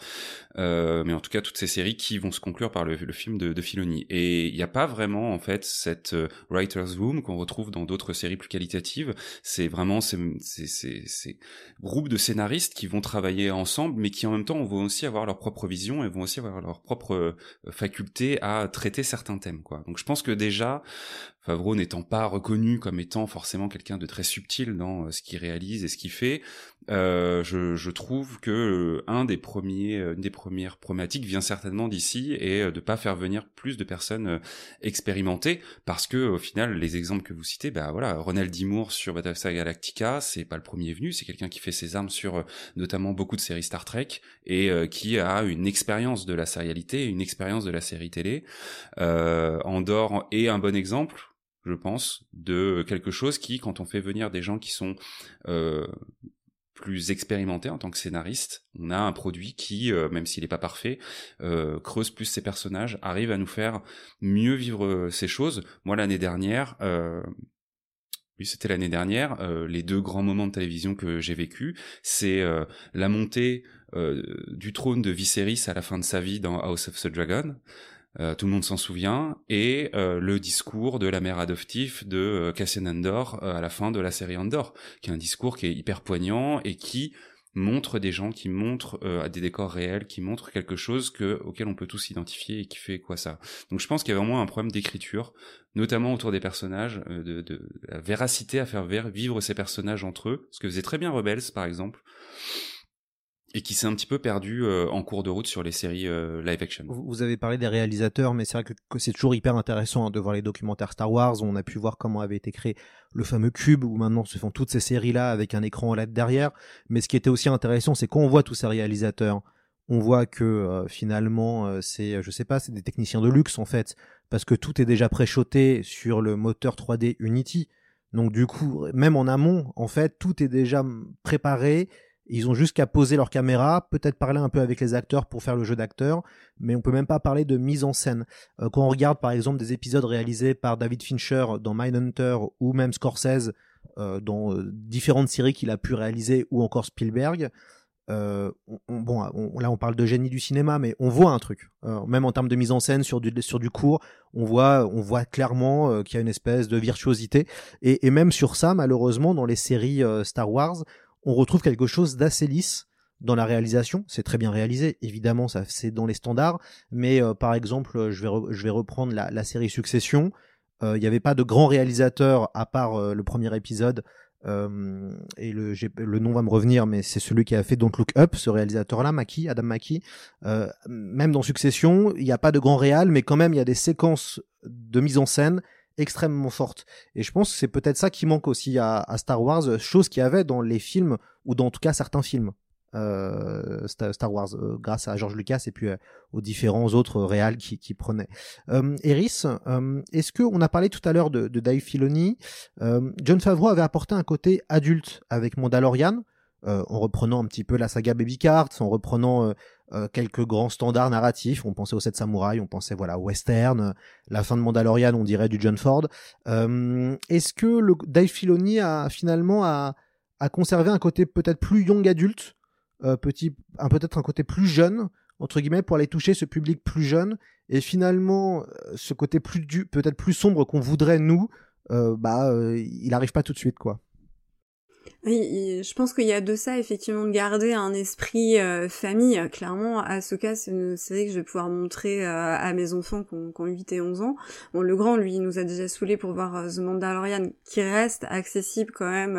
mais en tout cas toutes ces séries qui vont se conclure par le, film de, de Filoni. Et il n'y a pas vraiment en fait cette writers room qu'on retrouve dans d'autres séries plus qualitatives. C'est vraiment ces, ces, ces, ces groupes de scénaristes qui vont travailler ensemble, mais qui en même temps vont aussi avoir leur propre vision et vont aussi avoir leur propre euh, faculté à traiter certains thèmes. Quoi. Donc je pense que déjà, Favreau n'étant pas reconnu comme étant forcément quelqu'un de très subtil dans euh, ce qu'il réalise et ce qu'il fait, euh, je, je, trouve que euh, un des premiers, une des premières problématiques vient certainement d'ici et de pas faire venir plus de personnes expérimentées parce que au final les exemples que vous citez, bah voilà, Ronald Dimour sur Battlestar Galactica, c'est pas le premier venu, c'est quelqu'un qui fait ses armes sur notamment beaucoup de séries Star Trek et qui a une expérience de la sérialité, une expérience de la série télé. Euh, Andorre est un bon exemple je pense, de quelque chose qui, quand on fait venir des gens qui sont euh, plus expérimentés en tant que scénaristes, on a un produit qui, euh, même s'il n'est pas parfait, euh, creuse plus ses personnages, arrive à nous faire mieux vivre ces choses. Moi, l'année dernière, oui, c'était l'année dernière, les deux grands moments de télévision que j'ai vécu, c'est la montée du trône de Viserys à la fin de sa vie dans House of the Dragon, euh, tout le monde s'en souvient, et euh, le discours de la mère adoptive de euh, Cassian Andor à la fin de la série Andor, qui est un discours qui est hyper poignant et qui montre des gens, qui montrent des décors réels, qui montrent quelque chose que, auquel on peut tous s'identifier et qui fait quoi ça. Donc je pense qu'il y a vraiment un problème d'écriture, notamment autour des personnages, de, de, la véracité à faire vivre ces personnages entre eux, ce que faisait très bien Rebels par exemple et qui s'est un petit peu perdu euh, en cours de route sur les séries euh, live action. Vous avez parlé des réalisateurs, mais c'est vrai que, c'est toujours hyper intéressant hein, de voir les documentaires Star Wars. On a pu voir comment avait été créé le fameux cube, où maintenant se font toutes ces séries-là avec un écran OLED derrière. Mais ce qui était aussi intéressant, c'est qu'on voit tous ces réalisateurs, on voit que euh, finalement, c'est, je sais pas, c'est des techniciens de luxe en fait, parce que tout est déjà préchoté sur le moteur 3D Unity. Donc du coup, même en amont, en fait, tout est déjà préparé. Ils ont juste qu'à poser leur caméra, peut-être parler un peu avec les acteurs pour faire le jeu d'acteur, mais on peut même pas parler de mise en scène. Euh, quand on regarde par exemple des épisodes réalisés par David Fincher dans Mindhunter ou même Scorsese euh, dans euh, différentes séries qu'il a pu réaliser ou encore Spielberg, on, bon, là on parle de génie du cinéma, mais on voit un truc. Même en termes de mise en scène sur du sur du cours, on voit on voit clairement qu'il y a une espèce de virtuosité. Et, même sur ça, malheureusement, dans les séries Star Wars, on retrouve quelque chose d'assez lisse dans la réalisation. C'est très bien réalisé, évidemment, ça c'est dans les standards. Mais par exemple, je vais je vais reprendre la, la série Succession. Il n'y avait pas de grand réalisateur à part le premier épisode euh, et le, le nom va me revenir, mais c'est celui qui a fait Don't Look Up, ce réalisateur-là, Maki, Adam Maki. Euh, même dans Succession, il n'y a pas de grand réal, mais quand même, il y a des séquences de mise en scène extrêmement fortes. Et je pense que c'est peut-être ça qui manque aussi à, à Star Wars, chose qu'il y avait dans les films, ou dans en tout cas certains films. Euh, Star Wars euh, grâce à George Lucas et puis euh, aux différents autres réals qui, qui prenaient. Eris, est-ce que on a parlé tout à l'heure de, de Dave Filoni John Favreau avait apporté un côté adulte avec Mandalorian, en reprenant un petit peu la saga Baby Cards, en reprenant quelques grands standards narratifs. On pensait aux Sept Samouraïs, on pensait voilà western, la fin de Mandalorian, on dirait du John Ford. Est-ce que le Dave Filoni a finalement a, conservé un côté peut-être plus young adulte euh, petit, un peut-être un côté plus jeune entre guillemets pour aller toucher ce public plus jeune et finalement euh, ce côté plus du peut-être plus sombre qu'on voudrait nous euh, bah il arrive pas tout de suite quoi oui, je pense qu'il y a de ça, effectivement, de garder un esprit euh, famille. Clairement, à ce cas, c'est une série que je vais pouvoir montrer euh, à mes enfants qui ont, 8 et 11 ans. Bon, le grand, lui, nous a déjà saoulé pour voir euh, The Mandalorian, qui reste accessible quand même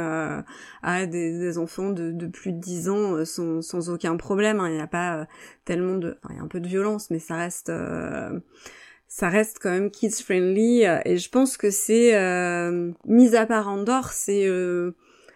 à des, enfants de, plus de 10 ans sans, sans aucun problème. Hein. Il n'y a pas tellement de... Enfin, il y a un peu de violence, mais ça reste ça reste quand même kids friendly et je pense que c'est euh, mis à part Andorre c'est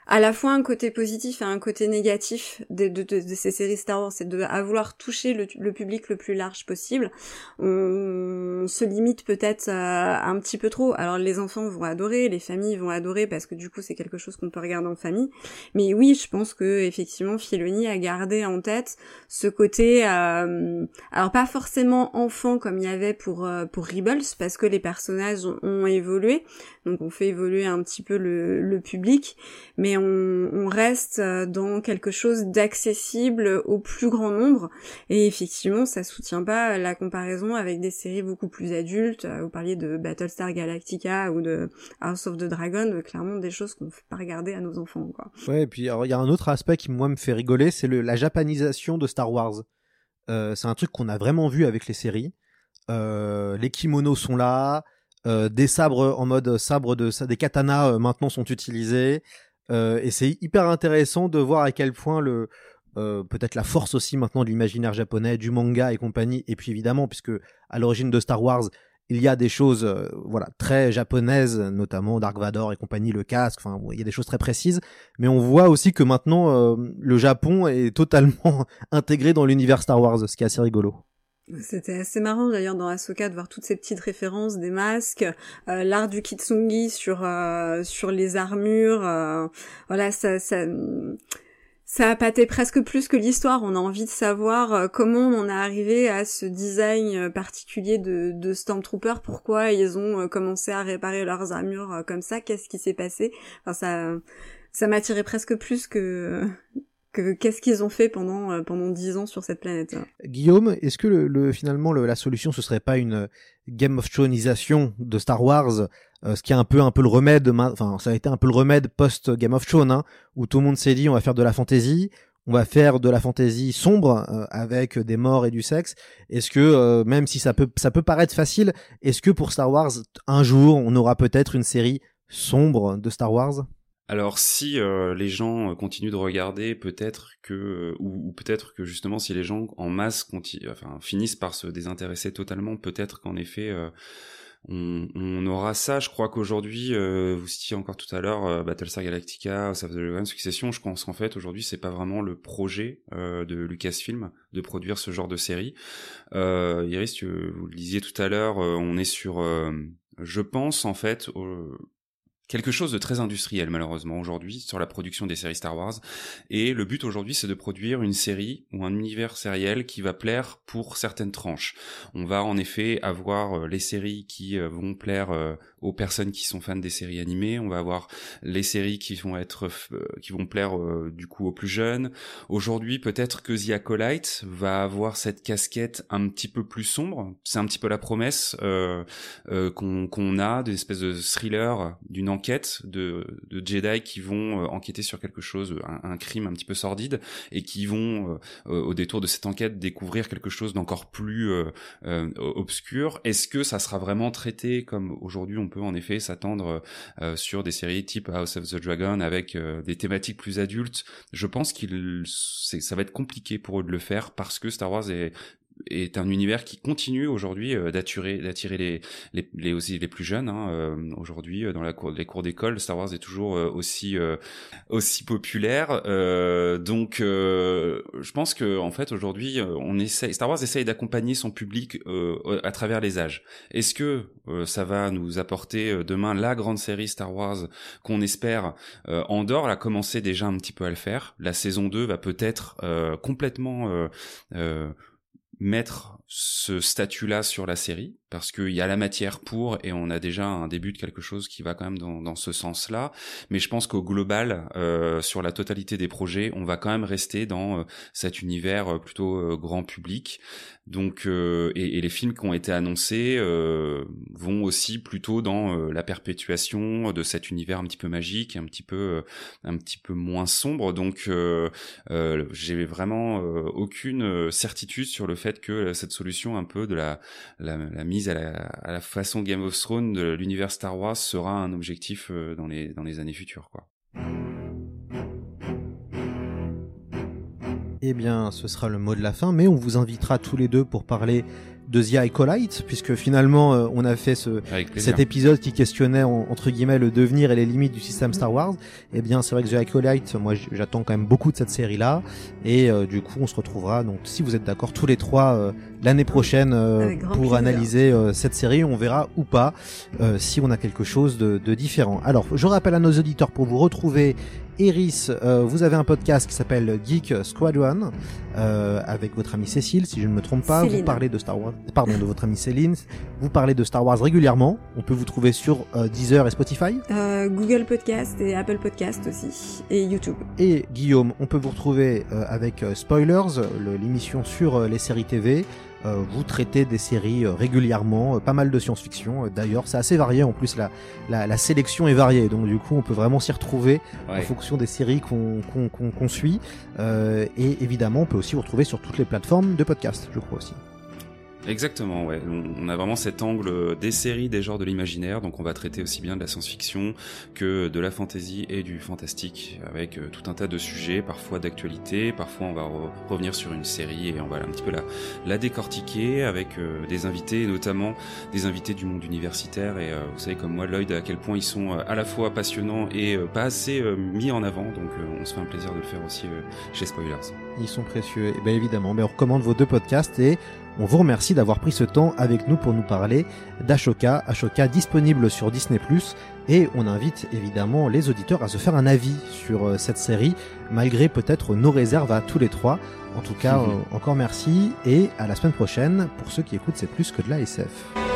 à la fois un côté positif et un côté négatif de, ces séries Star Wars, c'est de vouloir toucher le, le, public le plus large possible. On, se limite peut-être un petit peu trop. Alors les enfants vont adorer, les familles vont adorer parce que du coup c'est quelque chose qu'on peut regarder en famille. Mais oui, je pense que effectivement Filoni a gardé en tête ce côté, euh, alors pas forcément enfant comme il y avait pour euh, pour Rebels parce que les personnages ont évolué, donc on fait évoluer un petit peu le, public, mais on, reste euh, dans quelque chose d'accessible au plus grand nombre. Et effectivement, ça soutient pas la comparaison avec des séries beaucoup plus adultes. Euh, vous parliez de Battlestar Galactica ou de House of the Dragon, euh, clairement des choses qu'on ne fait pas regarder à nos enfants. Quoi. Ouais, et puis il y a un autre aspect qui moi me fait rigoler, c'est la japanisation de Star Wars. c'est un truc qu'on a vraiment vu avec les séries. les kimonos sont là, des sabres en mode sabre de des katanas maintenant sont utilisés. Euh, et c'est hyper intéressant de voir à quel point le euh, peut-être la force aussi maintenant de l'imaginaire japonais, du manga et compagnie, et puis évidemment puisque à l'origine de Star Wars il y a des choses euh, voilà très japonaises, notamment Dark Vador et compagnie, le casque. Enfin, il y a des choses très précises, mais on voit aussi que maintenant le Japon est totalement intégré dans l'univers Star Wars, ce qui est assez rigolo. C'était assez marrant d'ailleurs dans Ahsoka de voir toutes ces petites références des masques, euh, l'art du kitsungi sur euh, sur les armures, euh, voilà ça ça ça a pâté presque plus que l'histoire. On a envie de savoir comment on est arrivé à ce design particulier de, de Stormtrooper, pourquoi ils ont commencé à réparer leurs armures comme ça, qu'est-ce qui s'est passé? Enfin ça ça m'attirait presque plus que qu'est-ce qu'ils ont fait pendant euh, pendant dix ans sur cette planète. Guillaume, est-ce que le, finalement la solution ce serait pas une euh, Game of Thronesisation de Star Wars, euh, ce qui est un peu un peu le remède, enfin ça a été un peu le remède post Game of Thrones, hein, où tout le monde s'est dit on va faire de la fantasy, on va faire de la fantasy sombre avec des morts et du sexe. Est-ce que même si ça peut ça peut paraître facile, est-ce que pour Star Wars un jour on aura peut-être une série sombre de Star Wars? Alors si euh, les gens euh, continuent de regarder, peut-être que euh, ou, peut-être que justement si les gens en masse enfin, finissent par se désintéresser totalement, peut-être qu'en effet on, aura ça. Je crois qu'aujourd'hui, vous citiez encore tout à l'heure Battlestar Galactica, House of the Succession. Je pense qu'en fait aujourd'hui c'est pas vraiment le projet de Lucasfilm de produire ce genre de série. Iris, vous le disiez tout à l'heure, on est sur, je pense en fait quelque chose de très industriel malheureusement aujourd'hui sur la production des séries Star Wars et le but aujourd'hui c'est de produire une série ou un univers sériel qui va plaire pour certaines tranches. On va en effet avoir euh, les séries qui euh, vont plaire euh, aux personnes qui sont fans des séries animées, on va avoir les séries qui vont être qui vont plaire du coup aux plus jeunes. Aujourd'hui, peut-être que The Acolyte va avoir cette casquette un petit peu plus sombre, c'est un petit peu la promesse euh, qu'on qu'on a des espèces de thriller d'une enquête de, Jedi qui vont euh, enquêter sur quelque chose, un, crime un petit peu sordide, et qui vont, euh, au détour de cette enquête, découvrir quelque chose d'encore plus euh, obscur. Est-ce que ça sera vraiment traité comme aujourd'hui on peut en effet s'attendre sur des séries type House of the Dragon avec des thématiques plus adultes? Je pense qu'il ça va être compliqué pour eux de le faire parce que Star Wars est est un univers qui continue aujourd'hui euh, d'attirer d'attirer les, les, les aussi les plus jeunes hein, euh, aujourd'hui euh, dans la cour les cours d'école Star Wars est toujours aussi aussi populaire donc je pense que en fait aujourd'hui on essaie Star Wars essaye d'accompagner son public à travers les âges. Est-ce que ça va nous apporter demain la grande série Star Wars qu'on espère Andorre a commencé déjà un petit peu à le faire? La saison 2 va peut-être complètement mettre ce statut-là sur la série parce qu'il y a la matière pour et on a déjà un début de quelque chose qui va quand même dans, dans ce sens-là. Mais je pense qu'au global, euh, sur la totalité des projets, on va quand même rester dans euh, cet univers euh, plutôt euh, grand public. Donc, et, et, les films qui ont été annoncés vont aussi plutôt dans la perpétuation de cet univers un petit peu magique, un petit peu, un petit peu moins sombre. Donc, j'ai vraiment aucune certitude sur le fait que cette solution un peu de la, la, la mise à la, façon Game of Thrones de l'univers Star Wars sera un objectif euh, dans les, dans les années futures. Quoi. Eh bien, ce sera le mot de la fin, mais on vous invitera tous les deux pour parler de The Acolyte, puisque finalement euh, on a fait ce, cet épisode qui questionnait entre guillemets le devenir et les limites du système Star Wars. Eh bien, c'est vrai que The Acolyte, moi j'attends quand même beaucoup de cette série-là, et euh, du coup on se retrouvera. Donc, si vous êtes d'accord tous les trois euh, l'année prochaine pour analyser cette série, on verra ou pas si on a quelque chose de, de différent. Alors, je rappelle à nos auditeurs pour vous retrouver Iris, euh, vous avez un podcast qui s'appelle Geek Squadron euh, avec votre amie Cécile, si je ne me trompe pas. Vous parlez de Star Wars, pardon, de votre amie Céline. Vous parlez de Star Wars régulièrement. On peut vous trouver sur euh, Deezer et Spotify. Google Podcast et Apple Podcast aussi et YouTube. Et Guillaume, on peut vous retrouver avec Spoilers, l'émission sur les séries TV. Euh, vous traitez des séries euh, régulièrement, euh, pas mal de science-fiction. D'ailleurs, c'est assez varié. En plus, la, la, la, sélection est variée, donc du coup, on peut vraiment s'y retrouver en fonction des séries qu'on qu'on suit. et évidemment, on peut aussi vous retrouver sur toutes les plateformes de podcast, je crois aussi. Exactement, ouais. On a vraiment cet angle des séries, des genres de l'imaginaire, donc on va traiter aussi bien de la science-fiction que de la fantasy et du fantastique, avec euh, tout un tas de sujets, parfois d'actualité, parfois on va revenir sur une série et on va un petit peu la, la décortiquer avec euh, des invités, notamment des invités du monde universitaire, et euh, vous savez comme moi Lloyd à quel point ils sont à la fois passionnants et pas assez mis en avant, donc on se fait un plaisir de le faire aussi chez Spoilers. Ils sont précieux, et bien évidemment, mais on recommande vos deux podcasts et on vous remercie d'avoir pris ce temps avec nous pour nous parler d'Ashoka, Ashoka disponible sur Disney+, et on invite évidemment les auditeurs à se faire un avis sur euh, cette série, malgré peut-être nos réserves à tous les trois. En tout cas, euh, encore merci, et à la semaine prochaine pour ceux qui écoutent C'est plus que de la SF.